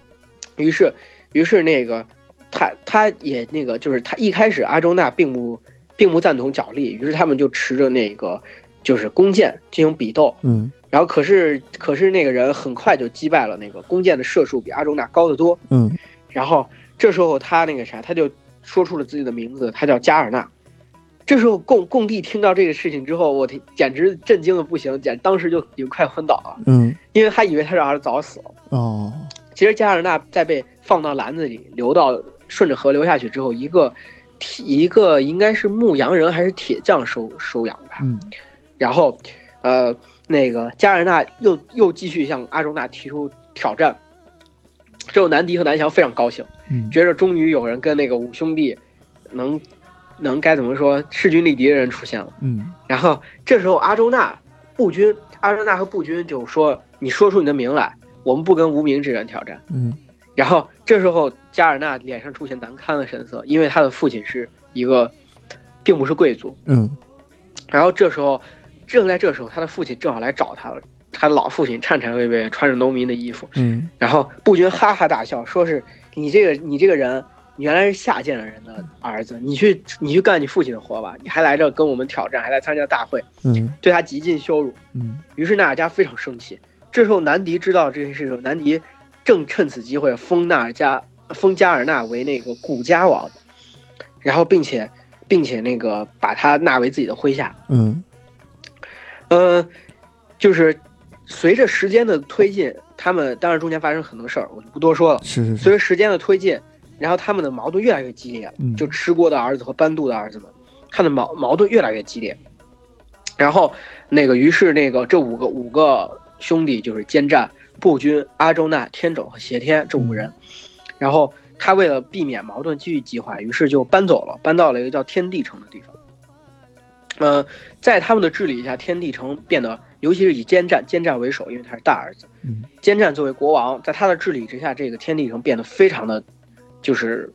于是，于是那个他他也那个就是他一开始阿周那并不并不赞同角力，于是他们就持着那个就是弓箭进行比斗，嗯，然后可是可是那个人很快就击败了那个弓箭的射术比阿周那高得多，嗯，然后这时候他那个啥他就说出了自己的名字，他叫加尔纳。这时候，贡贡帝听到这个事情之后，我简直震惊的不行，简当时就已经快昏倒了。嗯，因为他以为他的儿子早死了。哦，其实加尔纳在被放到篮子里，流到顺着河流下去之后，一个一个应该是牧羊人还是铁匠收收养他。嗯，然后，呃，那个加尔纳又又继续向阿周那提出挑战。之后，南迪和南翔非常高兴，觉着终于有人跟那个五兄弟能。能该怎么说？势均力敌的人出现了。嗯，然后这时候阿周那步军，阿周那和步军就说：“你说出你的名来，我们不跟无名之人挑战。”嗯，然后这时候加尔纳脸上出现难堪的神色，因为他的父亲是一个，并不是贵族。嗯，然后这时候，正在这时候，他的父亲正好来找他了。他的老父亲颤颤巍巍，穿着农民的衣服。嗯，然后步军哈哈大笑，说是你这个你这个人。你原来是下贱的人的儿子，你去你去干你父亲的活吧，你还来这跟我们挑战，还来参加大会，嗯，对他极尽羞辱，嗯。于是纳尔加非常生气。这时候南迪知道这件事情，南迪正趁此机会封纳尔加封加尔纳为那个古家王，然后并且并且那个把他纳为自己的麾下。嗯，呃，就是随着时间的推进，他们当然中间发生很多事儿，我就不多说了。是是是。随着时间的推进，然后他们的矛盾越来越激烈，就吃锅的儿子和班杜的儿子们，他的矛矛盾越来越激烈。然后那个，于是那个这五个五个兄弟就是奸战、步军、阿周那、天帚和邪天这五个人，然后。他为了避免矛盾继续激化，于是就搬走了，搬到了一个叫天地城的地方。呃，在他们的治理下，天地城变得，尤其是以奸战奸战为首，因为他是大儿子。嗯，奸战作为国王，在他的治理之下，这个天地城变得非常的，就是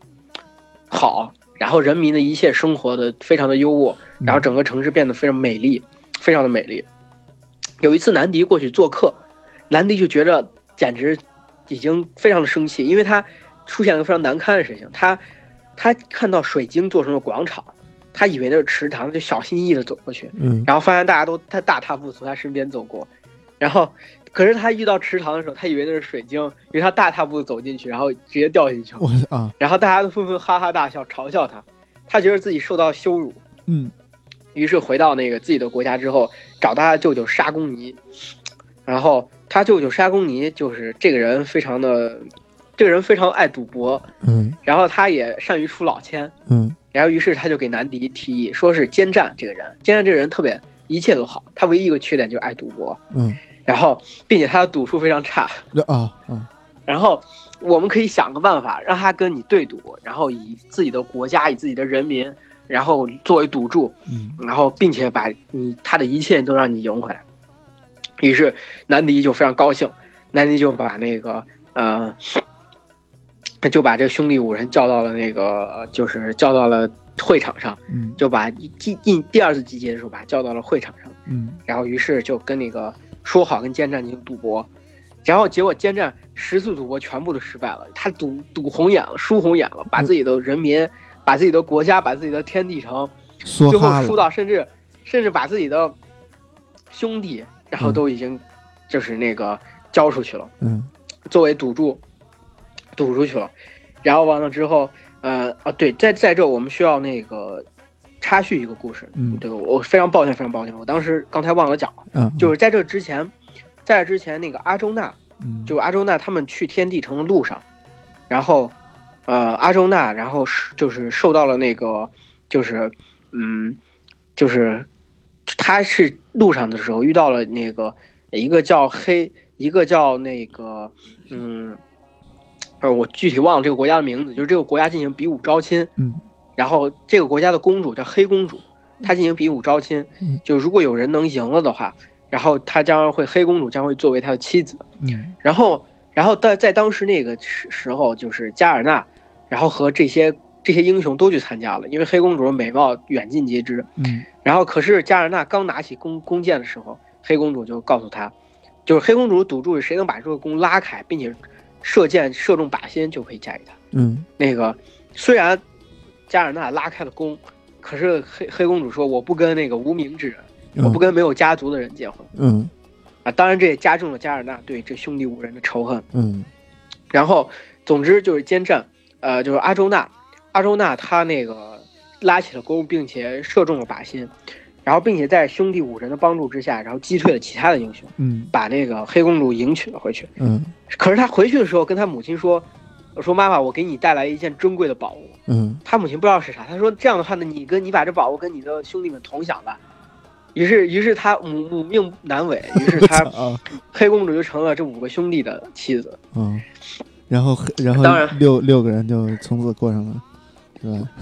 好，然后人民的一切生活的非常的优渥，然后整个城市变得非常美丽，非常的美丽。有一次，南迪过去做客，南迪就觉着简直已经非常的生气，因为他。出现了个非常难堪的事情，他，他看到水晶做成了广场，他以为那是池塘，就小心翼翼的走过去，嗯，然后发现大家都他大踏步从他身边走过，然后，可是他遇到池塘的时候，他以为那是水晶，因为他大踏步走进去，然后直接掉进去。了，啊，然后大家都纷纷哈哈大笑，嘲笑他，他觉得自己受到羞辱，嗯，于是回到那个自己的国家之后，找到他舅舅沙公尼，然后他舅舅沙公尼就是这个人非常的。这个人非常爱赌博，嗯，然后他也善于出老千，嗯，然后于是他就给南迪提议，说是奸战这个人，奸战这个人特别一切都好，他唯一一个缺点就是爱赌博，嗯，然后并且他的赌术非常差，啊嗯，然后我们可以想个办法让他跟你对赌，然后以自己的国家以自己的人民，然后作为赌注，嗯，然后并且把你他的一切都让你赢回来，于是南迪就非常高兴，南迪就把那个呃。他就把这兄弟五人叫到了那个，就是叫到了会场上，嗯，就把第第第二次集结的时候把他叫到了会场上，嗯，然后于是就跟那个说好跟奸战进行赌博，然后结果奸战十次赌博全部都失败了，他赌赌红眼了，输红眼了，把自己的人民、把自己的国家、把自己的天地城，最后输到甚至甚至把自己的兄弟，然后都已经就是那个交出去了，嗯，作为赌注。赌出去了，然后完了之后，呃啊对，在在这我们需要那个插叙一个故事，嗯，对我非常抱歉，非常抱歉，我当时刚才忘了讲了，嗯，就是在这之前，在这之前那个阿周那，嗯，就阿周那他们去天地城的路上，然后，呃阿周那然后是就是受到了那个就是嗯就是他是路上的时候遇到了那个一个叫黑一个叫那个嗯。呃，我具体忘了这个国家的名字，就是这个国家进行比武招亲，嗯，然后这个国家的公主叫黑公主，她进行比武招亲，就如果有人能赢了的话，然后她将会黑公主将会作为他的妻子，嗯，然后，然后在在当时那个时时候，就是加尔纳，然后和这些这些英雄都去参加了，因为黑公主的美貌远近皆知，嗯，然后可是加尔纳刚拿起弓弓箭的时候，黑公主就告诉他，就是黑公主赌注谁能把这个弓拉开，并且。射箭射中靶心就可以嫁给他。嗯，那个虽然加尔纳拉开了弓，可是黑黑公主说我不跟那个无名之人，我不跟没有家族的人结婚。嗯，啊，当然这也加重了加尔纳对这兄弟五人的仇恨。嗯，然后总之就是奸战，呃，就是阿周纳，阿周纳他那个拉起了弓，并且射中了靶心。然后，并且在兄弟五人的帮助之下，然后击退了其他的英雄，嗯，把那个黑公主迎娶了回去，嗯。可是他回去的时候，跟他母亲说：“我说妈妈，我给你带来一件珍贵的宝物。”嗯。他母亲不知道是啥，他说：“这样的话呢，你跟你把这宝物跟你的兄弟们同享吧。”于是，于是他母母命难违，于是他黑公主就成了这五个兄弟的妻子。嗯。然后，然后，当然六六个人就从此过上了。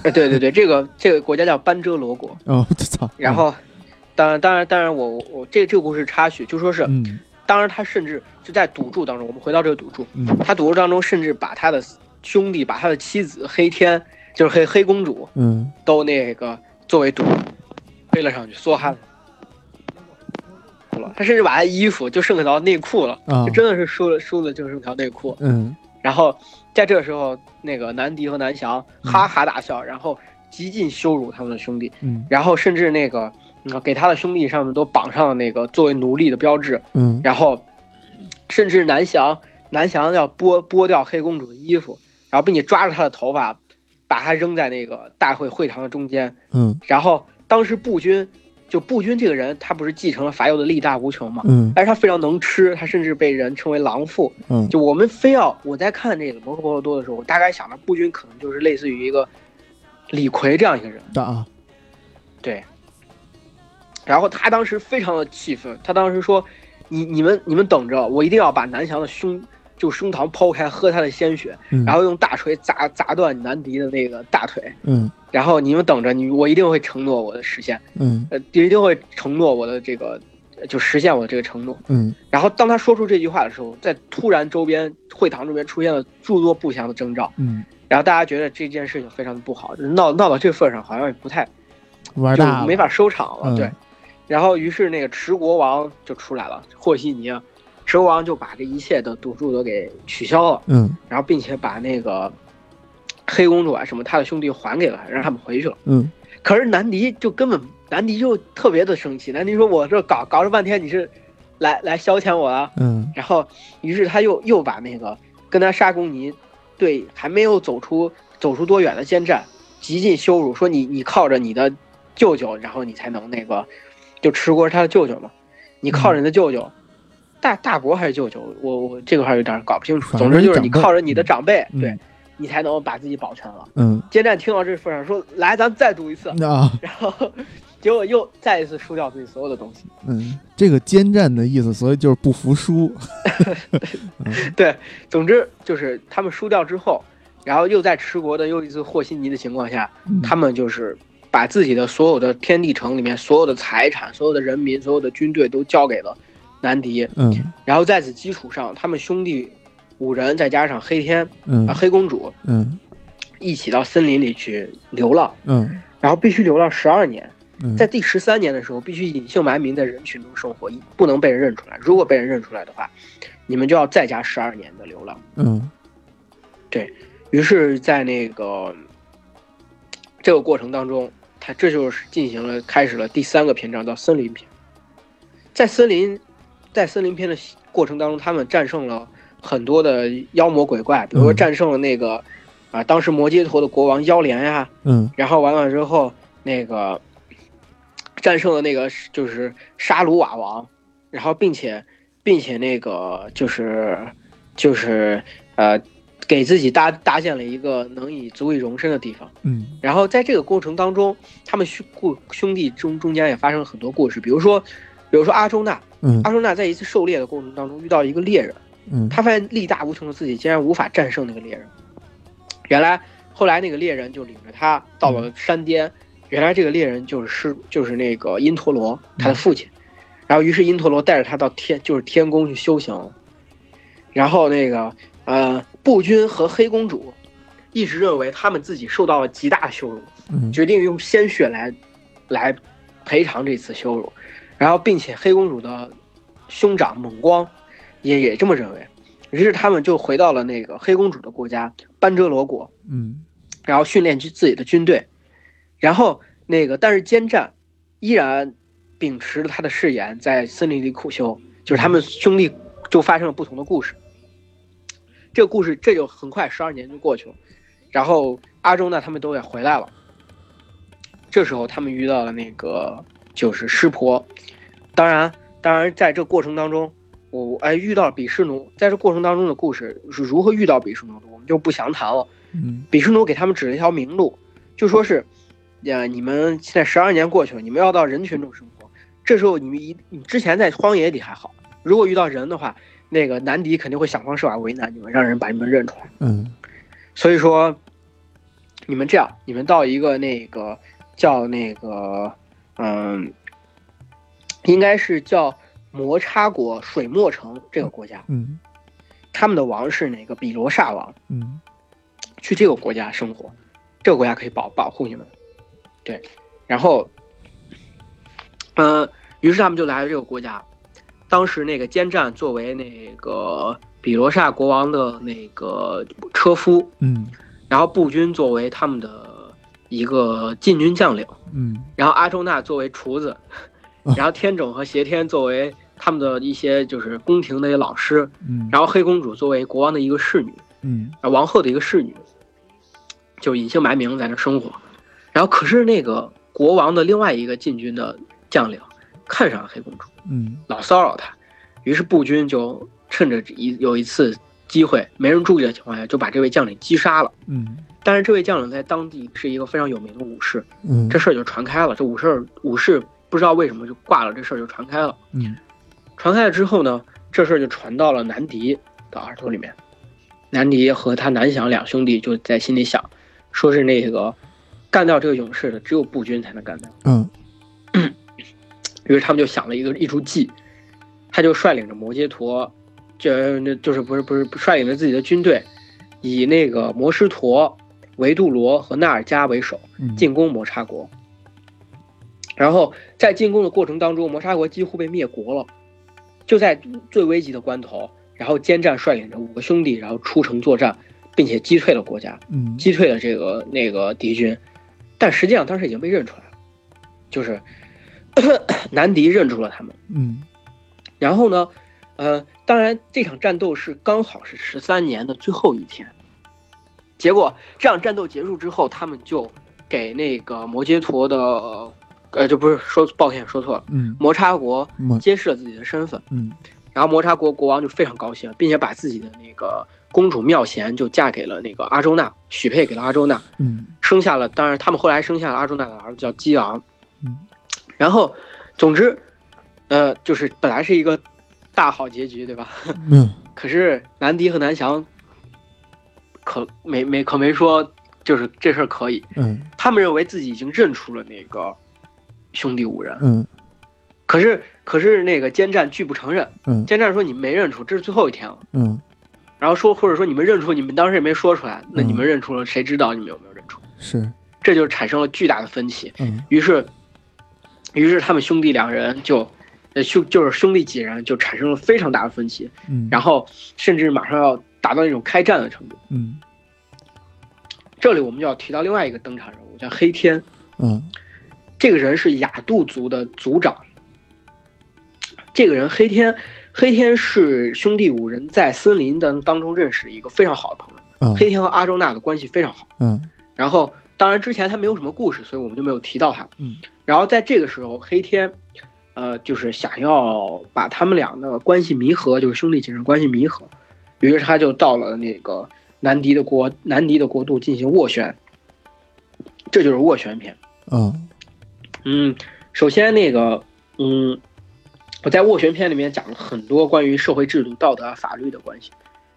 哎，对对对，这个这个国家叫班遮罗国。哦，我操！然后，当然当然当然，我我这这个故事插曲，就说是，当然他甚至就在赌注当中，我们回到这个赌注，他赌注当中甚至把他的兄弟，把他的妻子黑天，就是黑黑公主，嗯，都那个作为赌背了上去，梭哈了。他甚至把他衣服就剩下条内裤了，就真的是输了输了就剩条内裤。嗯，然后。在这时候，那个南迪和南翔哈哈大笑，然后极尽羞辱他们的兄弟，嗯，然后甚至那个，给他的兄弟上面都绑上了那个作为奴隶的标志，嗯，然后，甚至南翔南翔要剥剥掉黑公主的衣服，然后并且抓住她的头发，把他扔在那个大会会堂的中间。嗯，然后当时步军，就步军这个人，他不是继承了伐右的力大无穷嘛？嗯，但是他非常能吃，他甚至被人称为狼父。嗯，就我们非要我在看这个《摩诃婆罗多》的时候，我大概想到步军可能就是类似于一个李逵这样一个人。啊，对。然后他当时非常的气愤，他当时说：“你你们你们等着，我一定要把南翔的胸就胸膛剖开，喝他的鲜血，然后用大锤砸砸断南迪的那个大腿。嗯，然后你们等着，你我一定会承诺我的实现。嗯，呃，一定会承诺我的这个，就实现我的这个承诺。嗯。然后当他说出这句话的时候，在突然周边会堂周边出现了诸多不祥的征兆。嗯。然后大家觉得这件事情非常的不好，闹闹到这份上，好像也不太玩大没法收场了。对。然后，于是那个持国王就出来了，霍希尼，持国王就把这一切的赌注都给取消了，嗯，然后并且把那个黑公主啊什么他的兄弟还给了，让他们回去了，嗯。可是南迪就根本，南迪就特别的生气，南迪说：“我这搞搞了半天，你是来来消遣我啊？”嗯。然后，于是他又又把那个跟他沙公尼对还没有走出走出多远的奸战极尽羞辱，说：“你你靠着你的舅舅，然后你才能那个。”就持国是他的舅舅嘛，你靠着你的舅舅，大大伯还是舅舅，我我这个还有点搞不清楚。总之就是你靠着你的长辈，对，你才能把自己保全了。嗯。接战听到这份上说：“来，咱再赌一次。”啊。然后结果又再一次输掉自己所有的东西。嗯，这个奸战的意思，所以就是不服输。对，总之就是他们输掉之后，然后又在持国的又一次和稀泥的情况下，他们就是。把自己的所有的天地城里面所有的财产、所有的人民、所有的军队都交给了南迪。嗯，然后在此基础上，他们兄弟五人再加上黑天，嗯，黑公主，嗯，一起到森林里去流浪。嗯，然后必须流浪十二年。嗯，在第十三年的时候，必须隐姓埋名在人群中生活，不能被人认出来。如果被人认出来的话，你们就要再加十二年的流浪。嗯，对于是，在那个这个过程当中。他这就是进行了开始了第三个篇章，叫森林篇。在森林，在森林篇的过程当中，他们战胜了很多的妖魔鬼怪，比如说战胜了那个啊，当时摩羯陀的国王妖莲呀，嗯，然后完了之后，那个战胜了那个就是沙鲁瓦王，然后并且并且那个就是就是呃。给自己搭搭建了一个能以足以容身的地方，嗯，然后在这个过程当中，他们兄故兄弟中中间也发生了很多故事，比如说，比如说阿周那，嗯，阿周那在一次狩猎的过程当中遇到一个猎人，嗯，他发现力大无穷的自己竟然无法战胜那个猎人，原来后来那个猎人就领着他到了山巅，原来这个猎人就是师就是那个因陀罗他的父亲，然后于是因陀罗带着他到天就是天宫去修行，然后那个。呃，步军和黑公主一直认为他们自己受到了极大的羞辱，决定用鲜血来来赔偿这次羞辱。然后，并且黑公主的兄长猛光也也这么认为。于是，他们就回到了那个黑公主的国家班哲罗国，嗯，然后训练自自己的军队。然后，那个但是奸战依然秉持着他的誓言，在森林里苦修。就是他们兄弟就发生了不同的故事。这个故事这就很快十二年就过去了，然后阿忠呢，他们都也回来了。这时候他们遇到了那个就是湿婆，当然，当然在这过程当中，我哎遇到了比湿奴，在这过程当中的故事是如何遇到比湿奴的，我们就不详谈了。嗯，比湿奴给他们指了一条明路，就说是，呀，你们现在十二年过去了，你们要到人群中生活，这时候你们一你之前在荒野里还好，如果遇到人的话。那个南迪肯定会想方设法为难你们，让人把你们认出来。嗯，所以说，你们这样，你们到一个那个叫那个，嗯，应该是叫摩擦国水墨城这个国家。嗯，他们的王是哪个比罗刹王？嗯，去这个国家生活，这个国家可以保保护你们。对，然后，嗯，于是他们就来了这个国家。当时那个奸战作为那个比罗刹国王的那个车夫，嗯，然后步军作为他们的一个禁军将领，嗯，然后阿周那作为厨子，然后天种和邪天作为他们的一些就是宫廷的一些老师，嗯，然后黑公主作为国王的一个侍女，嗯，王后的一个侍女，就隐姓埋名在那生活。然后可是那个国王的另外一个禁军的将领看上了黑公主，嗯，老骚扰她，于是步军就趁着一有一次机会没人注意的情况下，就把这位将领击杀了。嗯，但是这位将领在当地是一个非常有名的武士，嗯，这事儿就传开了。这武士武士不知道为什么就挂了，这事儿就传开了。嗯，传开了之后呢，这事儿就传到了南迪的耳朵里面。南迪和他南翔两兄弟就在心里想，说是那个干掉这个勇士的只有步军才能干掉。嗯，于是他们就想了一个一出计，他就率领着摩羯陀，就那就是不是不是率领着自己的军队，以那个摩师陀、维杜罗和纳尔加为首嗯进攻摩叉国。然后在进攻的过程当中，摩叉国几乎被灭国了。就在最危急的关头，然后坚战率领着五个兄弟，然后出城作战，并且击退了国家，嗯击退了这个那个敌军。但实际上当时已经被认出来了，就是 南迪认出了他们。嗯然后呢，呃，当然这场战斗是刚好是十三年的最后一天。结果这场战斗结束之后，他们就给那个摩羯陀的，呃，就不是说抱歉说错了，嗯摩擦国嗯揭示了自己的身份。嗯然后摩擦国国王就非常高兴，并且把自己的那个公主妙贤就嫁给了那个阿周那，许配给了阿周那，嗯生下了，当然他们后来生下了阿周那的儿子叫基昂。嗯然后，总之，呃，就是本来是一个大好结局，对吧？嗯 可是南迪和南翔可没没可没说，就是这事儿可以。嗯他们认为自己已经认出了那个兄弟五人，嗯可是可是那个奸战拒不承认。嗯奸战说你没认出，这是最后一天了。嗯，然后说或者说你们认出，你们当时也没说出来，那嗯你们认出了，谁知道你们有没有认出？是，这就产生了巨大的分歧。嗯于是，于是他们兄弟两人就，呃兄就是兄弟几人就产生了非常大的分歧，嗯，然后甚至马上要达到那种开战的程度。嗯这里我们就要提到另外一个登场人物，叫黑天。嗯这个人是雅杜族的族长。这个人黑天，黑天是兄弟五人在森林的当中认识的一个非常好的朋友。嗯黑天和阿周娜的关系非常好。嗯然后，当然之前他没有什么故事，所以我们就没有提到他。嗯。然后在这个时候，黑天，呃，就是想要把他们俩的关系弥合，就是兄弟情人关系弥合，于是他就到了那个南迪的国南迪的国度进行斡旋。这就是斡旋篇。嗯嗯，首先那个，嗯，我在斡旋篇里面讲了很多关于社会制度、道德啊、法律的关系，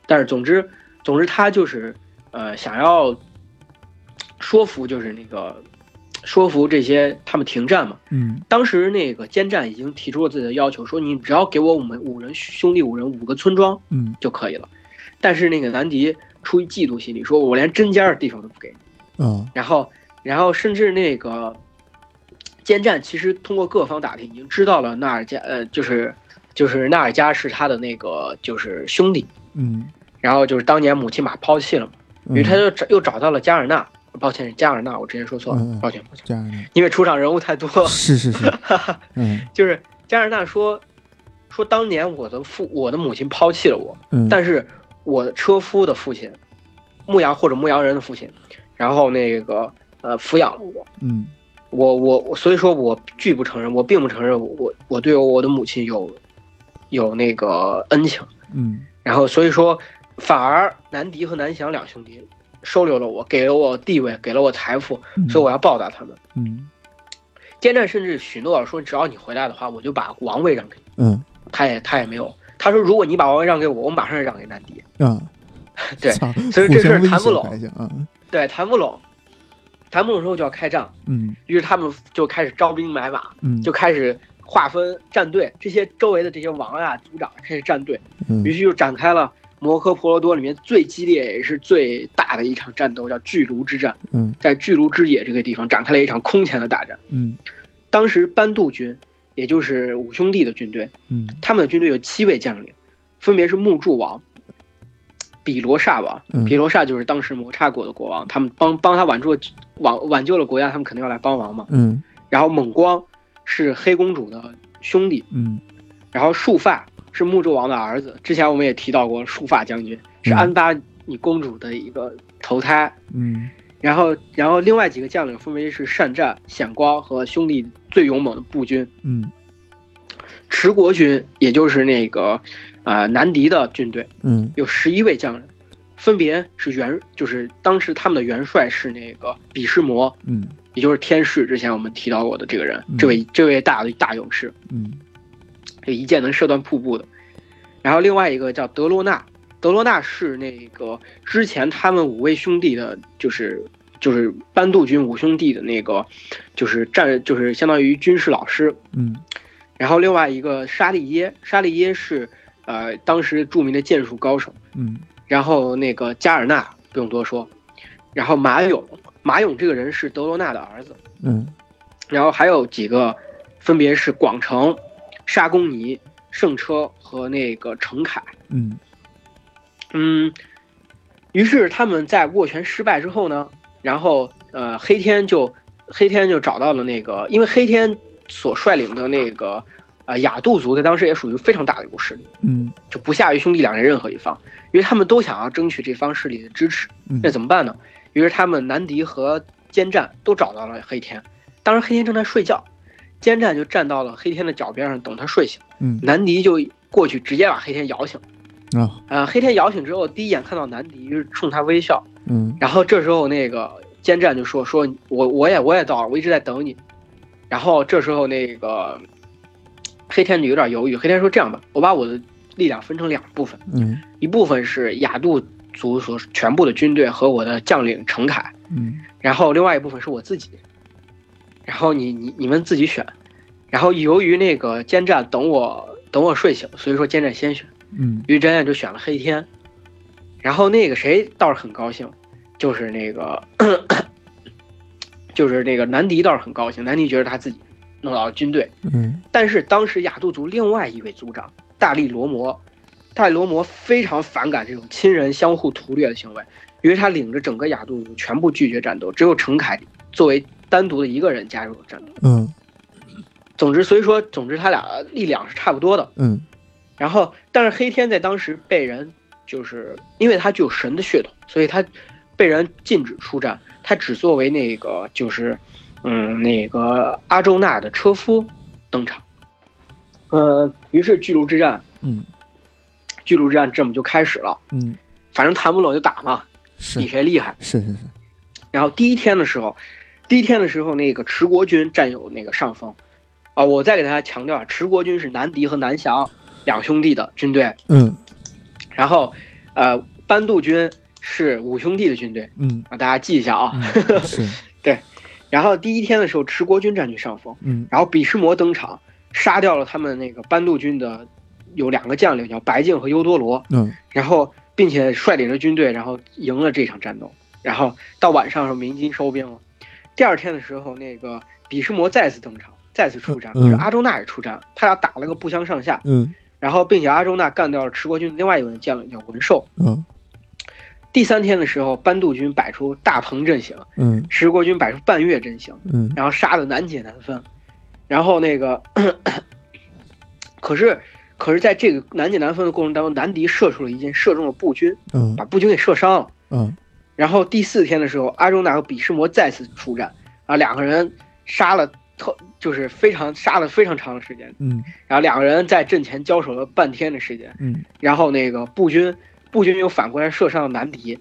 但是总之，总之他就是，呃，想要说服，就是那个说服这些他们停战嘛。嗯。当时那个监战已经提出了自己的要求，说你只要给我我们五人兄弟五人五个村庄嗯。就可以了。但是那个南迪出于嫉妒心理，说我连针尖儿的地方都不给你。嗯然后，然后甚至那个监战其实通过各方打听，已经知道了纳尔加，呃，就是就是纳尔加是他的那个就是兄弟，嗯，然后就是当年母亲马抛弃了嘛，于是他就找又找到了加尔纳，抱歉是加尔纳，我之前说错了抱歉抱歉，因为出场人物太多，是是是，嗯。就是加尔纳说说当年我的父我的母亲抛弃了我，嗯，但是我的车夫的父亲，牧羊或者牧羊人的父亲，然后那个呃抚养了我。嗯。我我我，所以说我拒不承认，我并不承认我我我对我的母亲有有那个恩情，嗯。然后所以说反而南迪和南翔两兄弟收留了我，给了我地位，给了我财富，嗯，所以我要报答他们。嗯。奸战甚至许诺说，只要你回来的话，我就把王位让给你。嗯。他也他也没有，他说如果你把王位让给我，我马上让给南迪。嗯，对所以这事儿谈不拢对，谈不拢，谈不拢之后就要开战，嗯。于是他们就开始招兵买马，嗯，就开始划分战队，这些周围的这些王啊、族长开始站队，嗯。于是就展开了摩诃婆罗多里面最激烈也是最大的一场战斗，叫巨卢之战。嗯在巨卢之野这个地方展开了一场空前的大战。嗯当时班杜军，也就是五兄弟的军队，嗯他们的军队有七位将领，分别是木柱王、比罗刹王。嗯比罗刹就是当时摩刹国的国王，他们帮帮他挽住了挽挽救了国家，他们肯定要来帮忙嘛。嗯然后猛光是黑公主的兄弟，嗯然后束发是木柱王的儿子。之前我们也提到过，束发将军是嗯安巴尼公主的一个投胎。嗯然后，然后另外几个将领分别是善战、显光和兄弟最勇猛的步军。嗯，持国军，也就是那个，呃，南狄的军队。嗯，有十一位将领，分别是元，就是当时他们的元帅是那个比什摩。嗯，也就是天士，之前我们提到过的这个人，这位这位大的大勇士。嗯，这一箭能射断瀑布的。然后另外一个叫德罗纳。德罗纳是那个之前他们五位兄弟的，就是就是班杜军五兄弟的那个，就是战就是相当于军事老师。嗯，然后另外一个沙利耶，沙利耶是呃当时著名的剑术高手。嗯，然后那个加尔纳不用多说，然后马勇，马勇这个人是德罗纳的儿子。嗯，然后还有几个，分别是广成、沙公尼、圣车和那个程凯。嗯。嗯，于是他们在握拳失败之后呢，然后呃，黑天就黑天就找到了那个，因为黑天所率领的那个呃雅杜族在当时也属于非常大的一股势力，嗯，就不下于兄弟两人任何一方，因为他们都想要争取这方势力的支持，那怎么办呢？于是他们南迪和坚战都找到了黑天，当时黑天正在睡觉，坚战就站到了黑天的脚边上等他睡醒，嗯，南迪就过去直接把黑天摇醒。啊，呃，黑天摇醒之后，第一眼看到南迪，是冲他微笑。嗯，然后这时候那个坚战就说：“说我我也我也到了，我一直在等你。”然后这时候那个黑天就有点犹豫。黑天说：“这样吧，我把我的力量分成两部分，嗯，一部分是雅杜族所全部的军队和我的将领程凯，嗯，然后另外一部分是我自己。然后你你你们自己选。然后由于那个坚战等我等我睡醒，所以说坚战先选。”嗯，于真就选了黑天，然后那个谁倒是很高兴，就是那个，就是那个南迪倒是很高兴，南迪觉得他自己弄到了军队，嗯，但是当时雅杜族另外一位族长大力罗摩，大力罗摩非常反感这种亲人相互屠掠的行为，于是他领着整个雅杜族全部拒绝战斗，只有程凯作为单独的一个人加入了战斗。嗯，总之，所以说，总之他俩力量是差不多的。嗯。然后，但是黑天在当时被人，就是因为他具有神的血统，所以他被人禁止出战，他只作为那个就是，嗯，那个阿周那的车夫登场。呃，于是巨鹿之战，嗯，巨鹿之战这么就开始了。嗯，反正谈不拢就打嘛，比谁厉害。是是是。然后第一天的时候，第一天的时候，那个持国军占有那个上风。啊，我再给大家强调啊，持国军是南迪和南翔。两兄弟的军队，嗯，然后，呃，班杜军是五兄弟的军队，嗯，啊，大家记一下啊，是，对，然后第一天的时候，持国军占据上风，嗯，然后比什摩登场，杀掉了他们那个班杜军的有两个将领，叫白净和优多罗，嗯，然后并且率领着军队，然后赢了这场战斗，然后到晚上时候鸣金收兵了，第二天的时候，那个比什摩再次登场，再次出战，就是阿周那也出战，他俩打了个不相上下，嗯。然后，并且阿周那干掉了持国军另外一位将领叫文寿。嗯。第三天的时候，班杜军摆出大鹏阵型，嗯，持国军摆出半月阵型，嗯，然后杀的难解难分。然后那个，可是，可是在这个难解难分的过程当中，南迪射出了一箭，射中了步军，嗯，把步军给射伤了。嗯。然后第四天的时候，阿周那和比什摩再次出战，啊，两个人杀了。特就是非常杀了非常长的时间，嗯，然后两个人在阵前交手了半天的时间，嗯，然后那个步军步军又反过来射伤了南敌，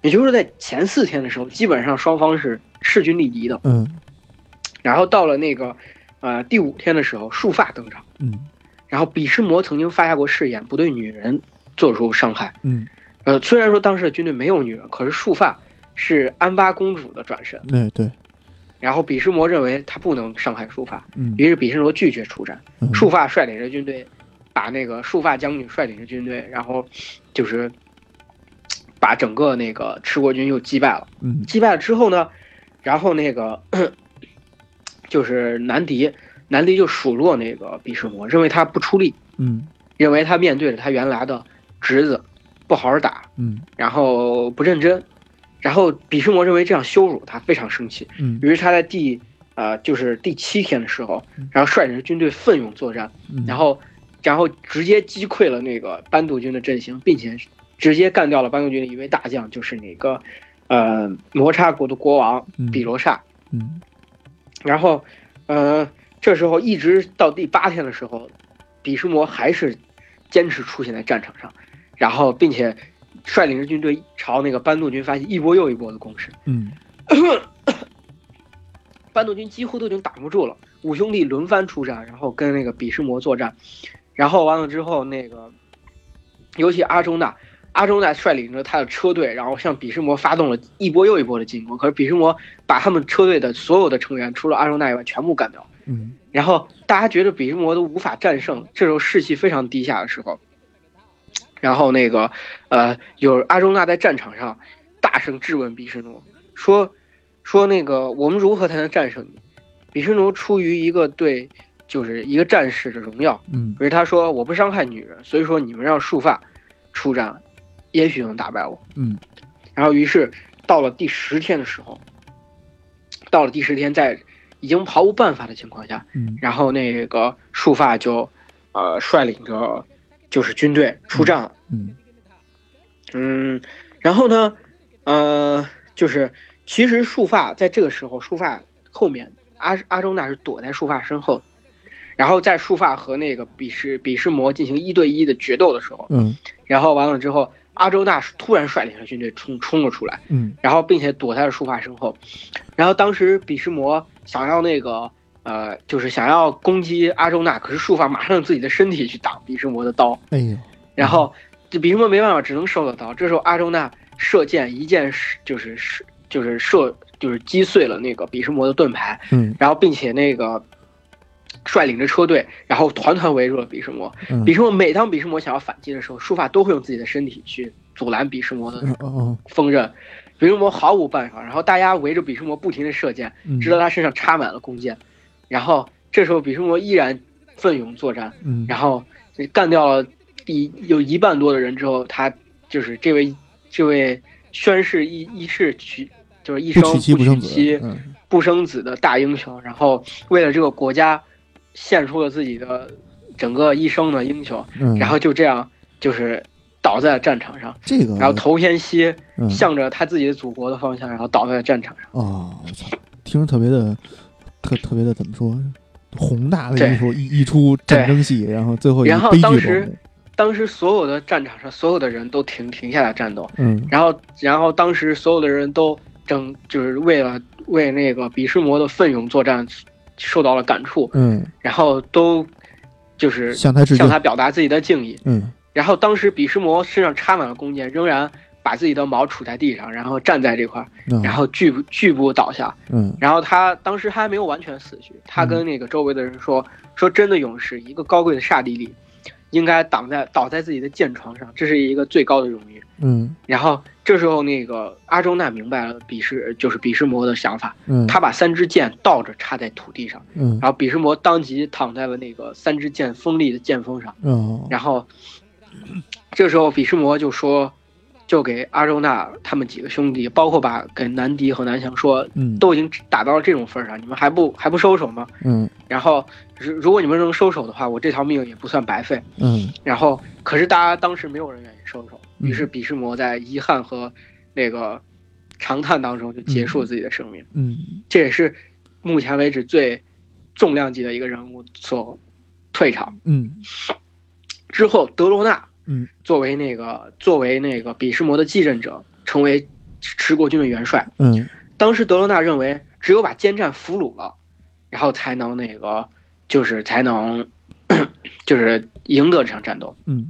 也就是说在前四天的时候，基本上双方是势均力敌的，嗯，然后到了那个呃第五天的时候，束发登场，嗯，然后比什摩曾经发下过誓言，不对女人做出伤害，嗯，呃虽然说当时的军队没有女人，可是束发是安巴公主的转身，对对。然后比什摩认为他不能伤害束发，嗯，于是比什摩拒绝出战。嗯、束发率领着军队，把那个束发将军率领着军队，然后就是把整个那个赤国军又击败了。嗯，击败了之后呢，然后那个 就是南迪，南迪就数落那个比什摩，认为他不出力，嗯，认为他面对着他原来的侄子不好好打，嗯，然后不认真。然后比什摩认为这样羞辱他，非常生气。嗯，于是他在第呃就是第七天的时候，然后率领着军队奋勇作战，然后然后直接击溃了那个班杜军的阵型，并且直接干掉了班杜军的一位大将，就是那个呃摩擦国的国王比罗刹。嗯，然后，呃，这时候一直到第八天的时候，比什摩还是坚持出现在战场上，然后并且率领着军队朝那个班杜军发起一波又一波的攻势。嗯，班杜军几乎都已经挡不住了，五兄弟轮番出战，然后跟那个比什摩作战，然后完了之后，那个尤其阿忠那。阿忠纳率领着他的车队，然后向比什摩发动了一波又一波的进攻。可是比什摩把他们车队的所有的成员，除了阿忠那以外，全部干掉。嗯，然后大家觉得比什摩都无法战胜，这时候士气非常低下的时候，然后那个，呃，有阿周那在战场上大声质问比什奴，说，说那个我们如何才能战胜你？比什奴出于一个对，就是一个战士的荣耀，嗯，所以他说我不伤害女人，所以说你们让束发出战。也许能打败我，嗯，然后于是到了第十天的时候，到了第十天，在已经毫无办法的情况下，嗯，然后那个束发就，呃，率领着就是军队出战了，嗯，嗯，然后呢，呃，就是其实束发在这个时候，束发后面阿阿周那是躲在束发身后，然后在束发和那个比什比什魔进行一对一的决斗的时候，嗯，然后完了之后。阿周那突然率领着军队冲冲了出来，嗯，然后并且躲在了束发身后，然后当时比什魔想要那个呃，就是想要攻击阿周那，可是术法马上用自己的身体去挡比什魔的刀，哎呦，然后这比什魔没办法，只能收了刀。这时候阿周那射箭一箭是就是射就是射就是击碎了那个比什魔的盾牌，嗯，然后并且那个。率领着车队，然后团团围住了比什魔。比什魔每当比什魔想要反击的时候，术法都会用自己的身体去阻拦比什魔的锋刃。比什魔毫无办法，然后大家围着比什魔不停的射箭，直到他身上插满了弓箭。然后这时候比什摩依然奋勇作战，然后干掉了第有一半多的人之后，他就是这位这位宣誓一一世娶就是一生不娶妻不生子的大英雄，然后为了这个国家。献出了自己的整个一生的英雄，然后就这样就是倒在了战场上。这个，然后头偏西，向着他自己的祖国的方向，然后倒在了战场上。哦，我操，听着特别的，特特别的怎么说，宏大的一出一一出战争戏，然后最后然后当时当时所有的战场上所有的人都停停下来战斗，嗯，然后然后当时所有的人都正就是为了为那个比什魔的奋勇作战。受到了感触，嗯，然后都就是向他向他表达自己的敬意，嗯，然后当时比什魔身上插满了弓箭，仍然把自己的矛杵在地上，然后站在这块，然后拒不拒不倒下，嗯，然后他当时还没有完全死去，他跟那个周围的人说说真的勇士，一个高贵的刹帝利。应该挡在倒在自己的剑床上，这是一个最高的荣誉。嗯，然后这时候那个阿周那明白了比什就是比什魔的想法。嗯，他把三支箭倒着插在土地上。嗯，然后比什魔当即躺在了那个三支箭锋利的剑锋上。嗯，然后这时候比什魔就说。就给阿周那他们几个兄弟，包括把给南迪和南翔说，嗯，都已经打到了这种份上，你们还不还不收手吗？嗯，然后如如果你们能收手的话，我这条命也不算白费。嗯，然后可是大家当时没有人愿意收手，于是比什摩在遗憾和那个长叹当中就结束了自己的生命。嗯，这也是目前为止最重量级的一个人物所退场。嗯，之后德罗纳。嗯，作为那个作为那个比什摩的继任者，成为持国军的元帅。嗯，当时德罗纳认为，只有把奸战俘虏了，然后才能那个，就是才能，就是赢得这场战斗。嗯，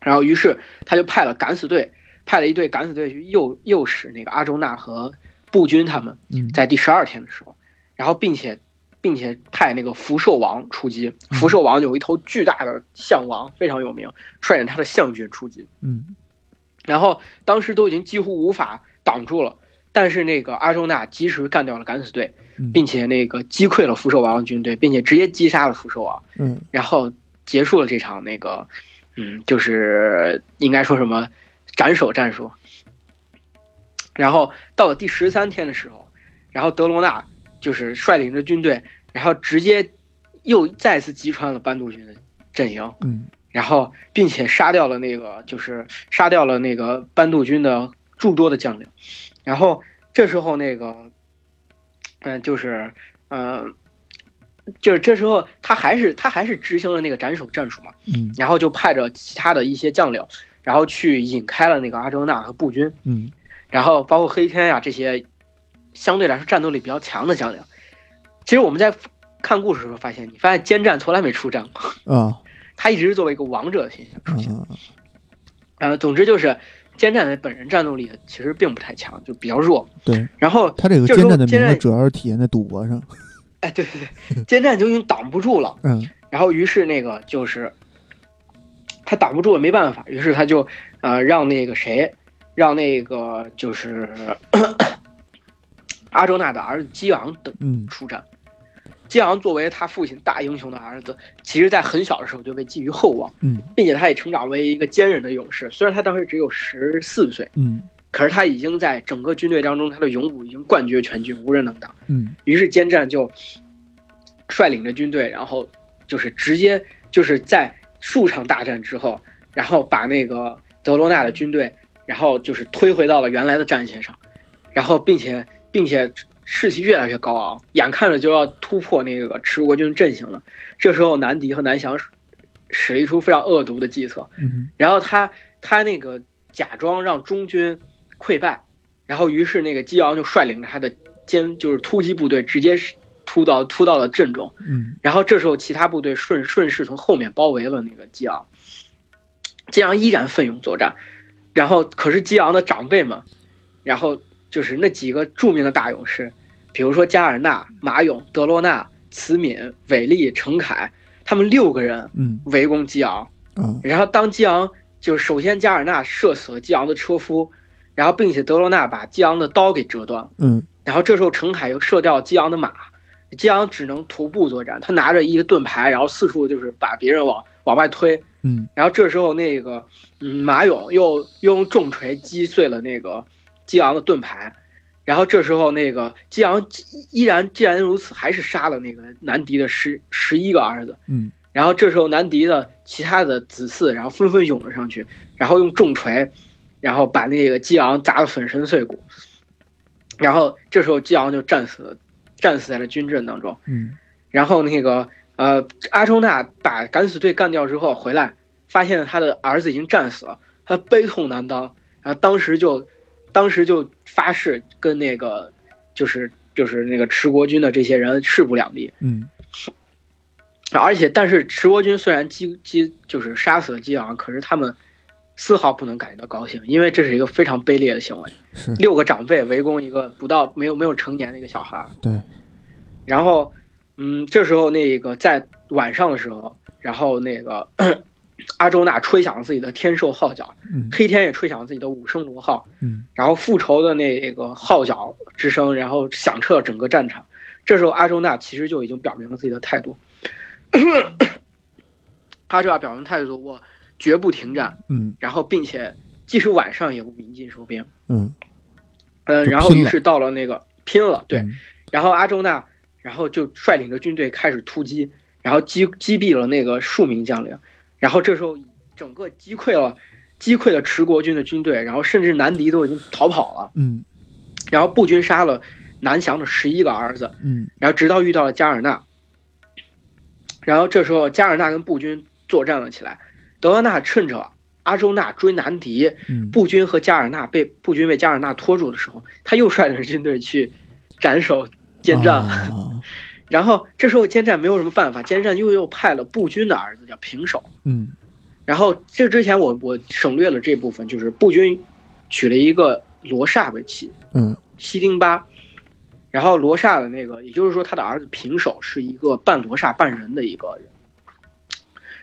然后于是他就派了敢死队，派了一队敢死队去诱诱使那个阿周纳和步军他们，在第十二天的时候，然后并且。并且派那个福寿王出击，福寿王有一头巨大的象王，非常有名，率领他的象军出击。嗯，然后当时都已经几乎无法挡住了，但是那个阿周那及时干掉了敢死队，并且那个击溃了福寿王的军队，并且直接击杀了福寿王。嗯，然后结束了这场那个，嗯，就是应该说什么斩首战术。然后到了第十三天的时候，然后德罗纳就是率领着军队。然后直接又再次击穿了班杜军的阵营，嗯，然后并且杀掉了那个，就是杀掉了那个班杜军的诸多的将领。然后这时候那个，嗯，就是，嗯，就是这时候他还是他还是执行了那个斩首战术嘛，嗯，然后就派着其他的一些将领，然后去引开了那个阿周那和步军，嗯，然后包括黑天呀这些相对来说战斗力比较强的将领。其实我们在看故事的时候发现，你发现奸战从来没出战过啊，他一直是作为一个王者的形象出现。呃，总之就是奸战的本人战斗力其实并不太强，就比较弱。对，然后他这个奸战的名字主要是体现在赌博上。哎，对对对，奸 战就已经挡不住了。嗯，然后于是那个就是他挡不住了，没办法，于是他就呃让那个谁，让那个就是 阿周那的儿子基昂等出战。基昂作为他父亲大英雄的儿子，其实在很小的时候就被寄予厚望，嗯，并且他也成长为一个坚韧的勇士。虽然他当时只有十四岁，嗯，可是他已经在整个军队当中，他的勇武已经冠绝全军，无人能挡，嗯。于是坚战就率领着军队，然后就是直接就是在数场大战之后，然后把那个德罗纳的军队，然后就是推回到了原来的战线上，然后并且并且。士气越来越高昂，眼看着就要突破那个持国军阵型了。这时候，南迪和南翔使了一出非常恶毒的计策。然后他他那个假装让中军溃败，然后于是那个基昂就率领着他的歼就是突击部队直接突到突到了阵中。嗯，然后这时候其他部队顺顺势从后面包围了那个基昂。基昂依然奋勇作战，然后可是基昂的长辈们，然后。就是那几个著名的大勇士，比如说加尔纳、马勇、德罗纳、慈敏、韦利、程凯，他们六个人，嗯，围攻基昂，嗯，然后当基昂就是首先加尔纳射死了基昂的车夫，然后并且德罗纳把基昂的刀给折断，嗯，然后这时候程凯又射掉基昂的马，基昂只能徒步作战，他拿着一个盾牌，然后四处就是把别人往往外推，嗯，然后这时候那个，嗯，马勇又用重锤击碎了那个。基昂的盾牌，然后这时候那个激昂依然既然如此，还是杀了那个南迪的十十一个儿子。嗯，然后这时候南迪的其他的子嗣，然后纷纷涌了上去，然后用重锤，然后把那个激昂砸得粉身碎骨。然后这时候激昂就战死了，战死在了军阵当中。嗯，然后那个呃阿周那把敢死队干掉之后回来，发现他的儿子已经战死了，他悲痛难当，然后当时就。当时就发誓跟那个，就是就是那个持国军的这些人势不两立。嗯，而且但是持国军虽然击击就是杀死了激昂，可是他们丝毫不能感觉到高兴，因为这是一个非常卑劣的行为。是六个长辈围攻一个不到没有没有成年的一个小孩。对。然后，嗯，这时候那个在晚上的时候，然后那个。阿周那吹响了自己的天兽号角，黑天也吹响了自己的五声罗号，然后复仇的那个号角之声，然后响彻整个战场。这时候阿周那其实就已经表明了自己的态度，阿周那表明态度，我绝不停战，嗯，然后并且即使晚上也不鸣金收兵，嗯，嗯，然后于是到了那个拼了，对，然后阿周那然后就率领着军队开始突击，然后击击毙了那个数名将领。然后这时候，整个击溃了，击溃了持国军的军队，然后甚至南迪都已经逃跑了。嗯，然后步军杀了南翔的十一个儿子。嗯，然后直到遇到了加尔纳，然后这时候加尔纳跟步军作战了起来。德罗纳趁着阿周纳追南迪，步军和加尔纳被步军被加尔纳拖住的时候，他又率领军队去斩首奸战。然后这时候奸战没有什么办法，奸战又又派了步军的儿子叫平手，嗯，然后这之前我我省略了这部分，就是步军娶了一个罗刹为妻，嗯，西丁巴，然后罗刹的那个，也就是说他的儿子平手是一个半罗刹半人的一个人，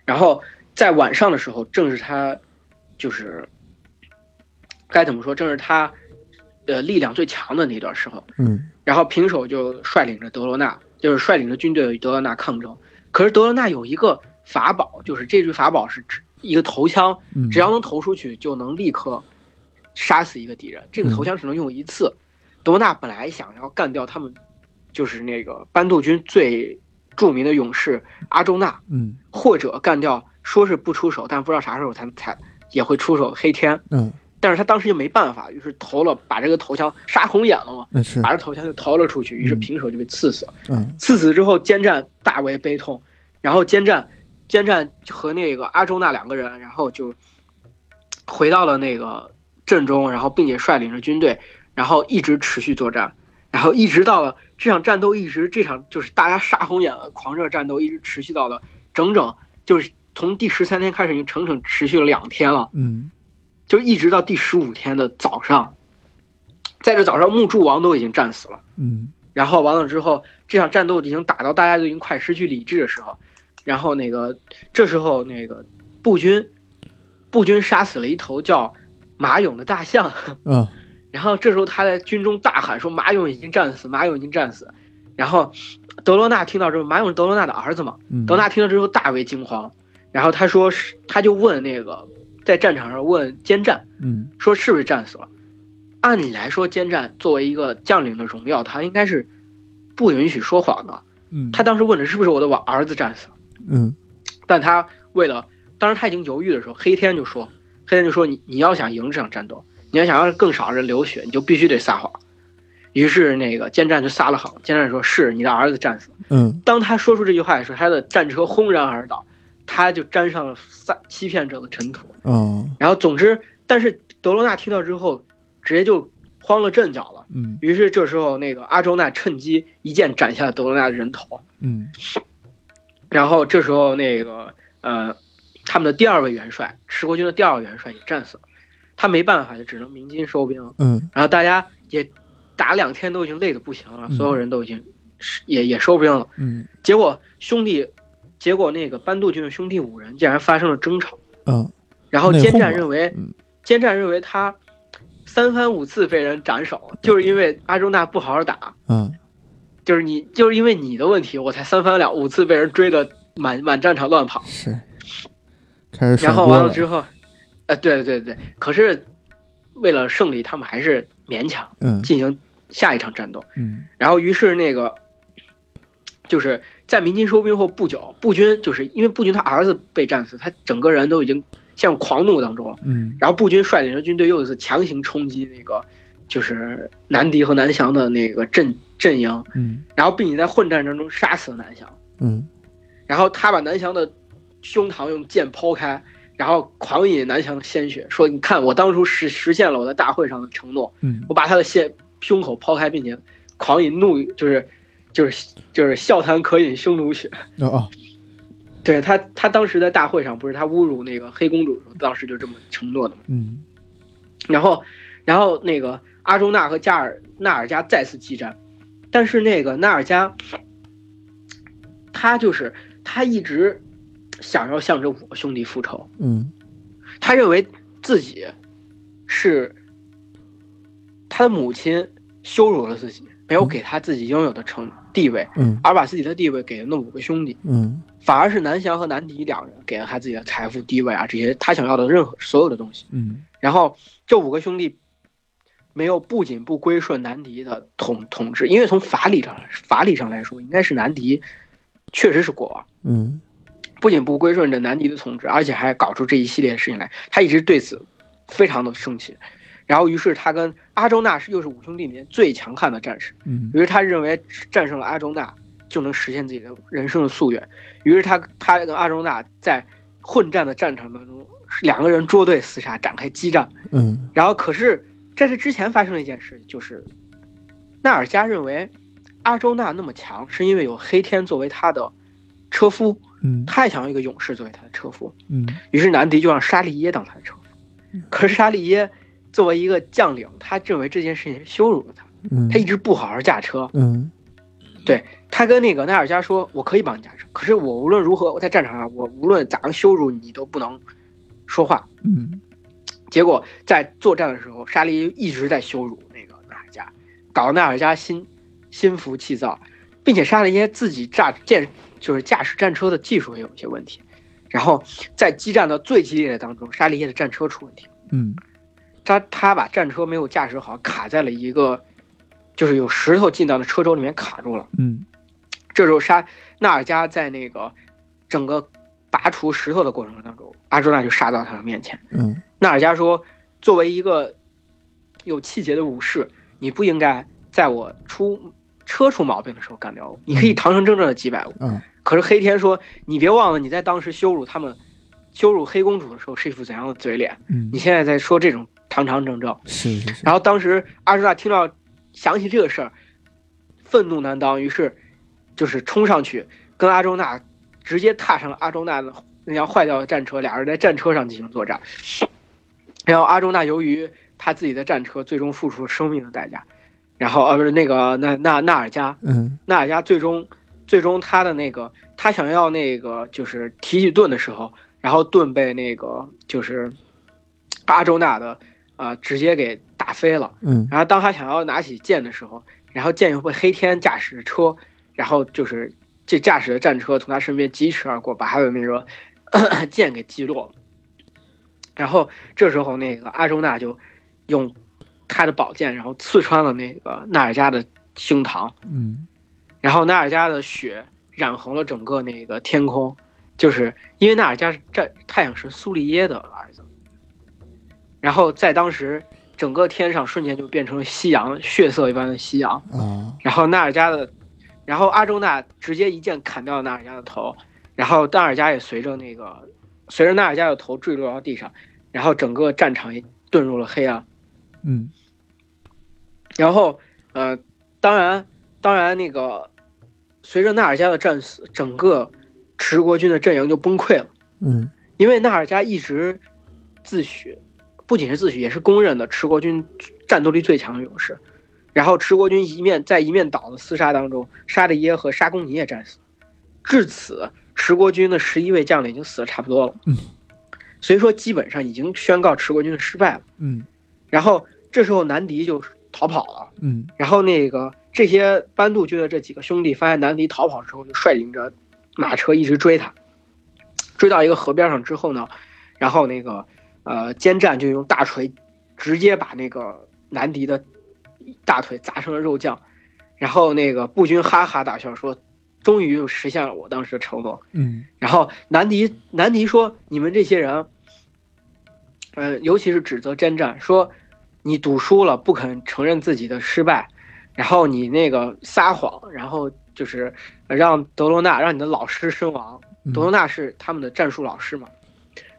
然后在晚上的时候，正是他就是该怎么说，正是他呃力量最强的那段时候，嗯，然后平手就率领着德罗纳。就是率领着军队与德罗纳抗争，可是德罗纳有一个法宝，就是这句法宝是一个投枪，只要能投出去就能立刻杀死一个敌人。这个投枪只能用一次。德罗纳本来想要干掉他们，就是那个班杜军最著名的勇士阿周纳，嗯，或者干掉说是不出手，但不知道啥时候才才也会出手黑天，嗯，但是他当时又没办法，于是投了，把这个头枪杀红眼了嘛，把这头枪就投了出去，于是平手就被刺死了。嗯，刺死之后，坚战大为悲痛，然后坚战，坚战和那个阿周那两个人，然后就回到了那个阵中，然后并且率领着军队，然后一直持续作战，然后一直到了这场战斗，一直这场就是大家杀红眼了，狂热战斗一直持续到了整整就是从第十三天开始，已经整整持续了两天了。嗯。就一直到第十五天的早上，在这早上，木柱王都已经战死了。嗯，然后完了之后，这场战斗已经打到大家都已经快失去理智的时候，然后那个这时候那个步军，步军杀死了一头叫马勇的大象。嗯，然后这时候他在军中大喊说：“马勇已经战死，马勇已经战死。”然后德罗纳听到之后，马勇是德罗纳的儿子嘛？德罗纳听到之后大为惊慌，然后他说是，他就问那个。在战场上问坚战，嗯，说是不是战死了？按理来说，坚战作为一个将领的荣耀，他应该是不允许说谎的。嗯，他当时问的是不是我的我儿子战死了？嗯，但他为了，当时他已经犹豫的时候，黑天就说，黑天就说你你要想赢这场战斗，你要想让更少人流血，你就必须得撒谎。于是那个坚战就撒了谎，坚战说是你的儿子战死了。嗯，当他说出这句话的时候，他的战车轰然而倒。他就沾上了撒欺骗者的尘土，嗯，然后总之，但是德罗纳听到之后，直接就慌了阵脚了，嗯，于是这时候那个阿周那趁机一剑斩下了德罗纳的人头，嗯，然后这时候那个呃，他们的第二位元帅，持国军的第二位元帅也战死了，他没办法，就只能鸣金收兵，嗯，然后大家也打两天都已经累得不行了，所有人都已经也也收兵了，嗯，结果兄弟。结果那个班杜军的兄弟五人竟然发生了争吵，嗯，然后坚战认为，坚战认为他三番五次被人斩首，就是因为阿周那不好好打，嗯，就是你就是因为你的问题，我才三番两五次被人追的满满战场乱跑，是，开始然后完了之后，呃，对对对对，可是为了胜利，他们还是勉强进行下一场战斗，嗯，然后于是那个就是。在明军收兵后不久，步军就是因为步军他儿子被战死，他整个人都已经陷入狂怒当中。嗯，然后步军率领着军队又一次强行冲击那个，就是南迪和南翔的那个阵阵营。嗯，然后并且在混战当中杀死了南翔。嗯，然后他把南翔的胸膛用剑剖开，然后狂饮南翔的鲜血，说：“你看，我当初实实现了我在大会上的承诺。嗯，我把他的血胸口剖开，并且狂饮怒就是。”就是就是笑谈渴饮匈奴血哦，对他他当时在大会上不是他侮辱那个黑公主，当时就这么承诺的嘛。嗯，然后然后那个阿周那和加尔纳尔加再次激战，但是那个纳尔加他就是他一直想要向着我兄弟复仇。嗯，他认为自己是他的母亲羞辱了自己。没有给他自己应有的成地位，嗯，而把自己的地位给了那五个兄弟，嗯，反而是南翔和南迪两人给了他自己的财富、地位啊这些他想要的任何所有的东西，嗯，然后这五个兄弟没有不仅不归顺南迪的统统治，因为从法理上法理上来说，应该是南迪确实是国王，嗯，不仅不归顺着南迪的统治，而且还搞出这一系列的事情来，他一直对此非常的生气。然后，于是他跟阿周那是又是五兄弟里面最强悍的战士。嗯，于是他认为战胜了阿周那就能实现自己的人生的夙愿。于是他他跟阿周那在混战的战场当中，两个人捉对厮杀，展开激战。嗯，然后可是在这之前发生了一件事，就是纳尔加认为阿周那那么强，是因为有黑天作为他的车夫。嗯，他也想要一个勇士作为他的车夫。嗯，于是南迪就让沙利耶当他的车夫。可是沙利耶。作为一个将领，他认为这件事情羞辱了他，他一直不好好驾车。嗯，对他跟那个奈尔加说：“我可以帮你驾车，可是我无论如何，我在战场上，我无论咋样羞辱你，都不能说话。”嗯，结果在作战的时候，沙利一直在羞辱那个奈尔加，搞得奈尔加心心浮气躁，并且沙利耶自己驾舰就是驾驶战车的技术也有一些问题。然后在激战的最激烈的当中，沙利耶的战车出问题。嗯。他他把战车没有驾驶好，卡在了一个就是有石头进到的车轴里面卡住了。嗯，这时候杀纳尔加在那个整个拔除石头的过程当中，阿朱娜就杀到他的面前。嗯，纳尔加说：“作为一个有气节的武士，你不应该在我出车出毛病的时候干掉我，你可以堂堂正正的击败我。嗯，可是黑天说，你别忘了你在当时羞辱他们、羞辱黑公主的时候是一副怎样的嘴脸，嗯，你现在在说这种堂堂正正。是是是。然后当时阿周那听到想起这个事儿，愤怒难当，于是就是冲上去跟阿周那直接踏上了阿周那的那辆坏掉的战车，俩人在战车上进行作战。然后阿周那由于他自己的战车最终付出了生命的代价，然后呃不是那个那那纳尔加，嗯，纳尔加最终最终他的那个他想要那个就是提起盾的时候，然后盾被那个就是阿周那的呃直接给打飞了，嗯，然后当他想要拿起剑的时候，然后剑又被黑天驾驶的车，然后就是这驾驶的战车从他身边疾驰而过，把他的那个 剑给击落了。然后这时候，那个阿周那就用他的宝剑，然后刺穿了那个纳尔加的胸膛，嗯，然后纳尔加的血染红了整个那个天空，就是因为纳尔加是战太阳神苏利耶的儿子，然后在当时整个天上瞬间就变成了夕阳，血色一般的夕阳，嗯，然后纳尔加的，然后阿周那直接一剑砍掉了纳尔加的头，然后纳尔加也随着那个随着纳尔加的头坠落到地上，然后整个战场也遁入了黑暗。嗯。然后，呃，当然，当然，那个随着纳尔加的战死，整个持国军的阵营就崩溃了，嗯。因为纳尔加一直自诩，不仅是自诩，也是公认的持国军战斗力最强的勇士。然后持国军一面在一面倒的厮杀当中，沙利耶和沙公尼也战死，至此持国军的十一位将领已经死的差不多了。嗯，所以说基本上已经宣告持国军的失败了。嗯然后这时候南迪就逃跑了。嗯然后那个这些班杜军的这几个兄弟发现南迪逃跑之后，就率领着马车一直追他，追到一个河边上之后呢，然后那个呃奸战就用大锤直接把那个南迪的大腿砸成了肉酱，然后那个步军哈哈大笑说：“终于又实现了我当时的承诺。”嗯然后南迪南迪说：“你们这些人，呃，尤其是指责奸战，说你赌输了，不肯承认自己的失败，然后你那个撒谎，然后就是让德罗纳让你的老师身亡。嗯德罗纳是他们的战术老师嘛，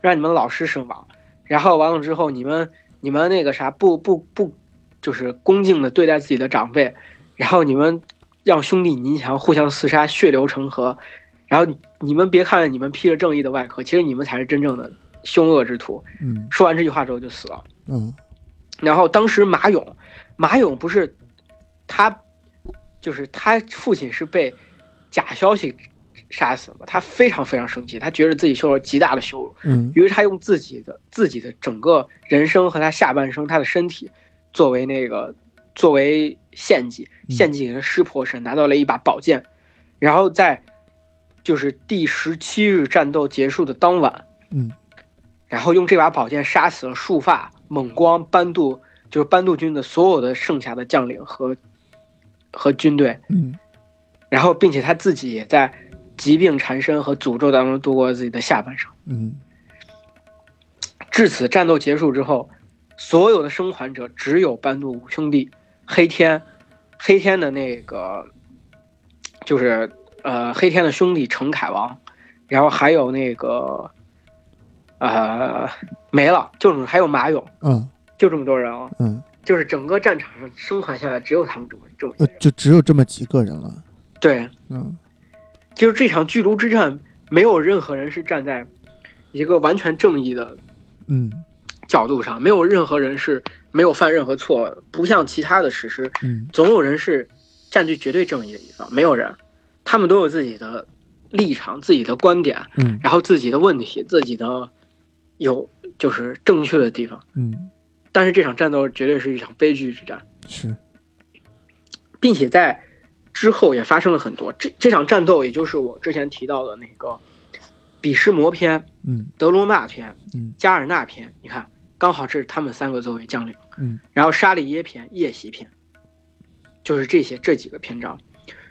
让你们的老师身亡。然后完了之后，你们你们那个啥不不不，就是恭敬的对待自己的长辈，然后你们让兄弟泥墙互相厮杀，血流成河。”然后你们别看你们披着正义的外壳，其实你们才是真正的凶恶之徒。嗯说完这句话之后就死了。嗯然后当时马勇，马勇不是他，就是他父亲是被假消息杀死了，他非常非常生气，他觉得自己受了极大的羞辱，嗯。于是他用自己的自己的整个人生和他下半生他的身体作为那个作为献祭，嗯。献祭给了湿婆神，拿到了一把宝剑，然后在就是第十七日战斗结束的当晚，嗯。然后用这把宝剑杀死了束发、猛光、班杜，就是班杜军的所有的剩下的将领和和军队，嗯。然后并且他自己也在疾病缠身和诅咒当中度过自己的下半生。嗯。至此，战斗结束之后，所有的生还者只有班杜五兄弟、黑天、黑天的那个，就是呃黑天的兄弟程凯王，然后还有那个呃没了，就是还有马勇，嗯。就这么多人啊，嗯，就是整个战场上生还下来只有他们这么这么呃，就只有这么几个人了。对，嗯就是这场巨鹿之战，没有任何人是站在一个完全正义的嗯。角度上，没有任何人是没有犯任何错，不像其他的史诗，嗯。总有人是占据绝对正义的一方，没有人，他们都有自己的立场、自己的观点，嗯。然后自己的问题、自己的有就是正确的地方。嗯，但是这场战斗绝对是一场悲剧之战，是。并且在之后也发生了很多。这这场战斗，也就是我之前提到的那个比什摩篇、嗯德罗纳篇、嗯加尔纳篇，你看，刚好这是他们三个作为将领。嗯然后沙利耶篇、夜袭篇，就是这些这几个篇章。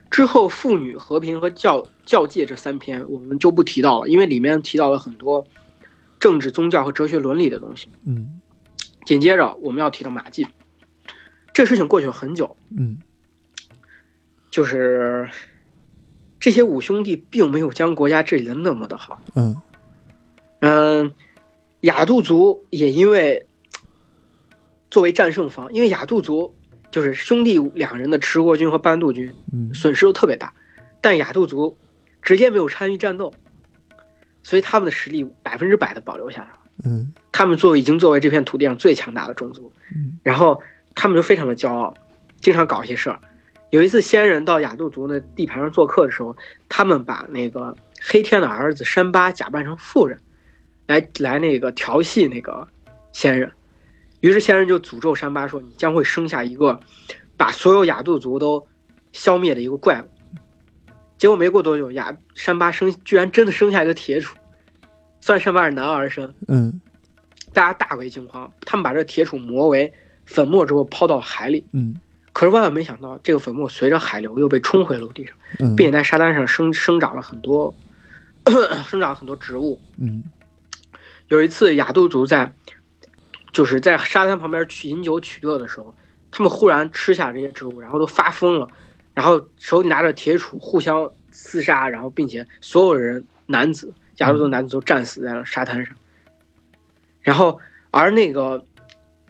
之后，妇女、和平和教教界这三篇我们就不提到了，因为里面提到了很多政治、宗教和哲学伦理的东西。嗯紧接着我们要提到马季，这事情过去了很久，嗯，就是这些五兄弟并没有将国家治理的那么的好，嗯嗯，雅杜族也因为作为战胜方，因为雅杜族就是兄弟两人的持国军和班杜军嗯损失都特别大，但雅杜族直接没有参与战斗，所以他们的实力百分之百的保留下来了。嗯他们作为已经作为这片土地上最强大的种族，嗯然后他们就非常的骄傲，经常搞一些事儿。有一次，仙人到雅杜族的地盘上做客的时候，他们把那个黑天的儿子山巴假扮成妇人，来来那个调戏那个仙人。于是仙人就诅咒山巴说：“你将会生下一个把所有雅杜族都消灭的一个怪物。”结果没过多久，雅山巴生居然真的生下一个铁杵，算山巴是男儿身。嗯大家大为惊慌，他们把这铁杵磨为粉末之后抛到海里，嗯可是万万没想到，这个粉末随着海流又被冲回陆地上，嗯，并且在沙滩上生生长了很多，生长了很多植物。嗯有一次，雅杜族在就是在沙滩旁边去饮酒取乐的时候，他们忽然吃下这些植物，然后都发疯了，然后手里拿着铁杵互相厮杀，然后并且所有人男子雅杜族男子都战死在了沙滩上。然后，而那个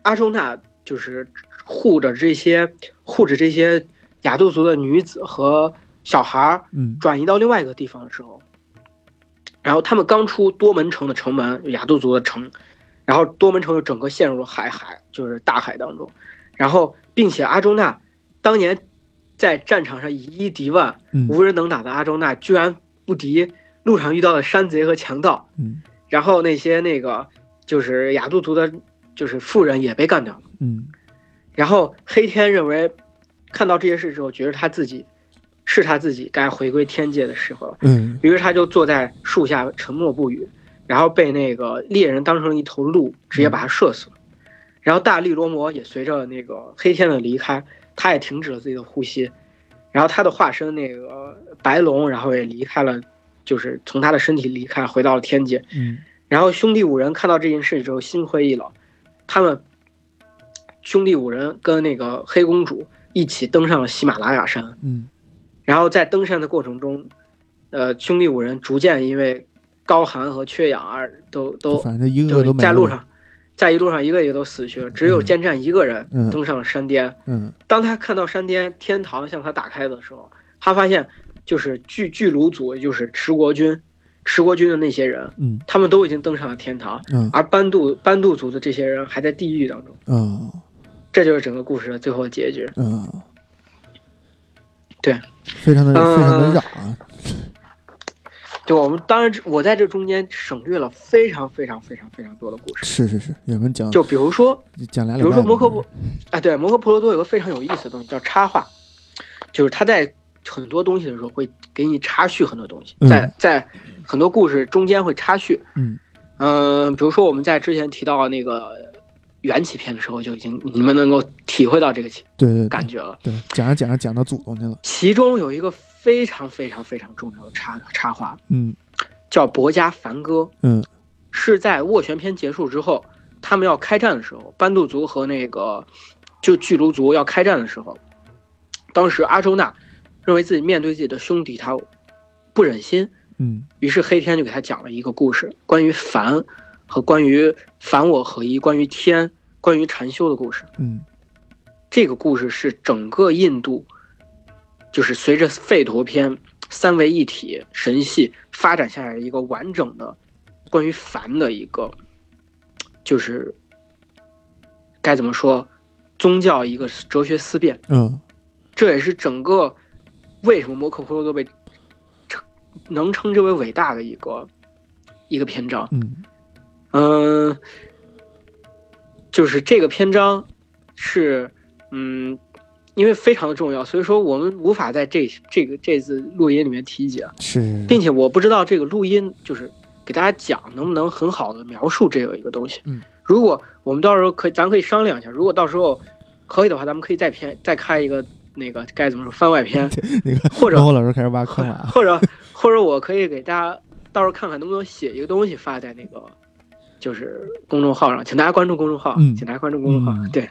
阿周那就是护着这些护着这些雅杜族的女子和小孩儿嗯。转移到另外一个地方的时候，然后他们刚出多门城的城门，雅杜族的城，然后多门城就整个陷入了海海，就是大海当中，然后并且阿周那当年在战场上以一敌万，嗯。无人能打的阿周那居然不敌路上遇到的山贼和强盗，嗯。然后那些那个就是雅杜族的，就是富人也被干掉了。嗯然后黑天认为，看到这些事之后，觉得他自己是他自己该回归天界的时候了。嗯于是他就坐在树下沉默不语，然后被那个猎人当成了一头鹿，直接把他射死了。然后大力罗摩也随着那个黑天的离开，他也停止了自己的呼吸。然后他的化身那个白龙，然后也离开了，就是从他的身体离开，回到了天界。嗯然后兄弟五人看到这件事之后，心灰意冷，他们兄弟五人跟那个黑公主一起登上了喜马拉雅山。嗯然后在登山的过程中，呃，兄弟五人逐渐因为高寒和缺氧而都都反正一个个都没，在路上，在一路上一个一个都死去了，只有嗯坚战一个人嗯登上了山巅。嗯当他看到山巅天堂向他打开的时候，他发现就是巨巨卢族，也就是持国军，持国军的那些人，嗯他们都已经登上了天堂，嗯而班杜班杜族的这些人还在地狱当中。嗯这就是整个故事的最后的结局。嗯，对，非常的嗯非常的绕啊，就我们当然，我在这中间省略了非常非常非常非常多的故事。是是是，有人讲就比如说，讲俩比如说摩诃婆，啊，对，摩诃婆罗多有个非常有意思的东西叫插画，就是他在很多东西的时候会给你插叙很多东西，嗯在在很多故事中间会插叙。嗯嗯、比如说我们在之前提到那个缘起篇的时候，就已经你们能够体会到这个情对对对感觉了。对，讲着讲着讲到祖宗去了，其中有一个非常非常非常重要的插插画，嗯叫伯家梵歌。嗯是在斡旋篇结束之后，他们要开战的时候，班杜族和那个就巨卢族要开战的时候，当时阿周那认为自己面对自己的兄弟，他不忍心，嗯于是黑天就给他讲了一个故事，关于凡和关于凡我合一，关于天，关于禅修的故事。嗯这个故事是整个印度，就是随着吠陀篇三位一体神系发展下来的一个完整的关于凡的一个，就是该怎么说，宗教一个哲学思辨。嗯这也是整个为什么摩诃婆罗多被称能称之为伟大的一个一个篇章。嗯嗯，就是这个篇章是，嗯，因为非常的重要，所以说我们无法在这这个这次录音里面提及啊，是，并且我不知道这个录音就是给大家讲能不能很好的描述这个一个东西。嗯，如果我们到时候可以，咱可以商量一下，如果到时候可以的话，咱们可以再篇再开一个那个该怎么说番外篇，那个或者我老师开始挖坑了啊，或者或者我可以给大家到时候看看能不能写一个东西发在那个，就是公众号上，请大家关注公众号，请大家关注公众号。对，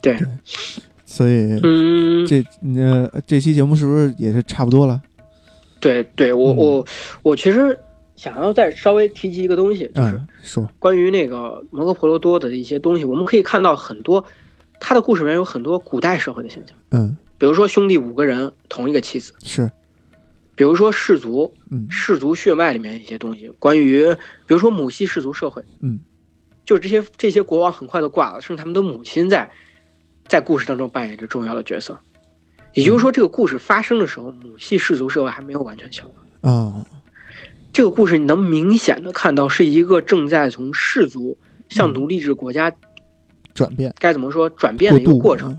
对，所以，嗯，这呃，这期节目是不是也是差不多了？对，对我我我其实想要再稍微提及一个东西，就是说。关于那个摩诃婆罗多的一些东西，我们可以看到很多他的故事里面有很多古代社会的现象，嗯，比如说兄弟五个人同一个妻子，是。比如说氏族，嗯，氏族血脉里面一些东西，关于比如说母系氏族社会，嗯，就这些这些国王很快都挂了，甚至他们的母亲在在故事当中扮演着重要的角色。也就是说，这个故事发生的时候，母系氏族社会还没有完全消亡啊。这个故事你能明显的看到，是一个正在从氏族向奴隶制国家转变，该怎么说转变的一个过程。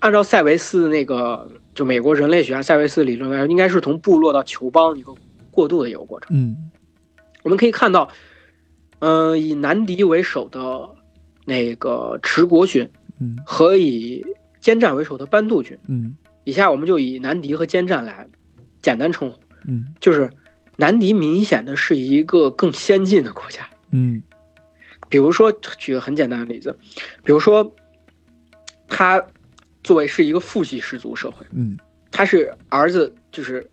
按照塞维斯那个。就美国人类学家塞维斯理论来说，应该是从部落到酋邦一个过渡的一个过程。嗯，我们可以看到，嗯，以南迪为首的那个持国军，嗯，和以坚战为首的班杜军，嗯，以下我们就以南迪和坚战来简单称呼。嗯，就是南迪明显的是一个更先进的国家。嗯，比如说举个很简单的例子，比如说他。作为是一个父系氏族社会，嗯，他是儿子，就是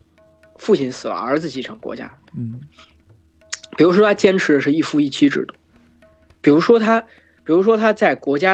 父亲死了，儿子继承国家，嗯，比如说他坚持的是一夫一妻制度，比如说他，比如说他在国家的。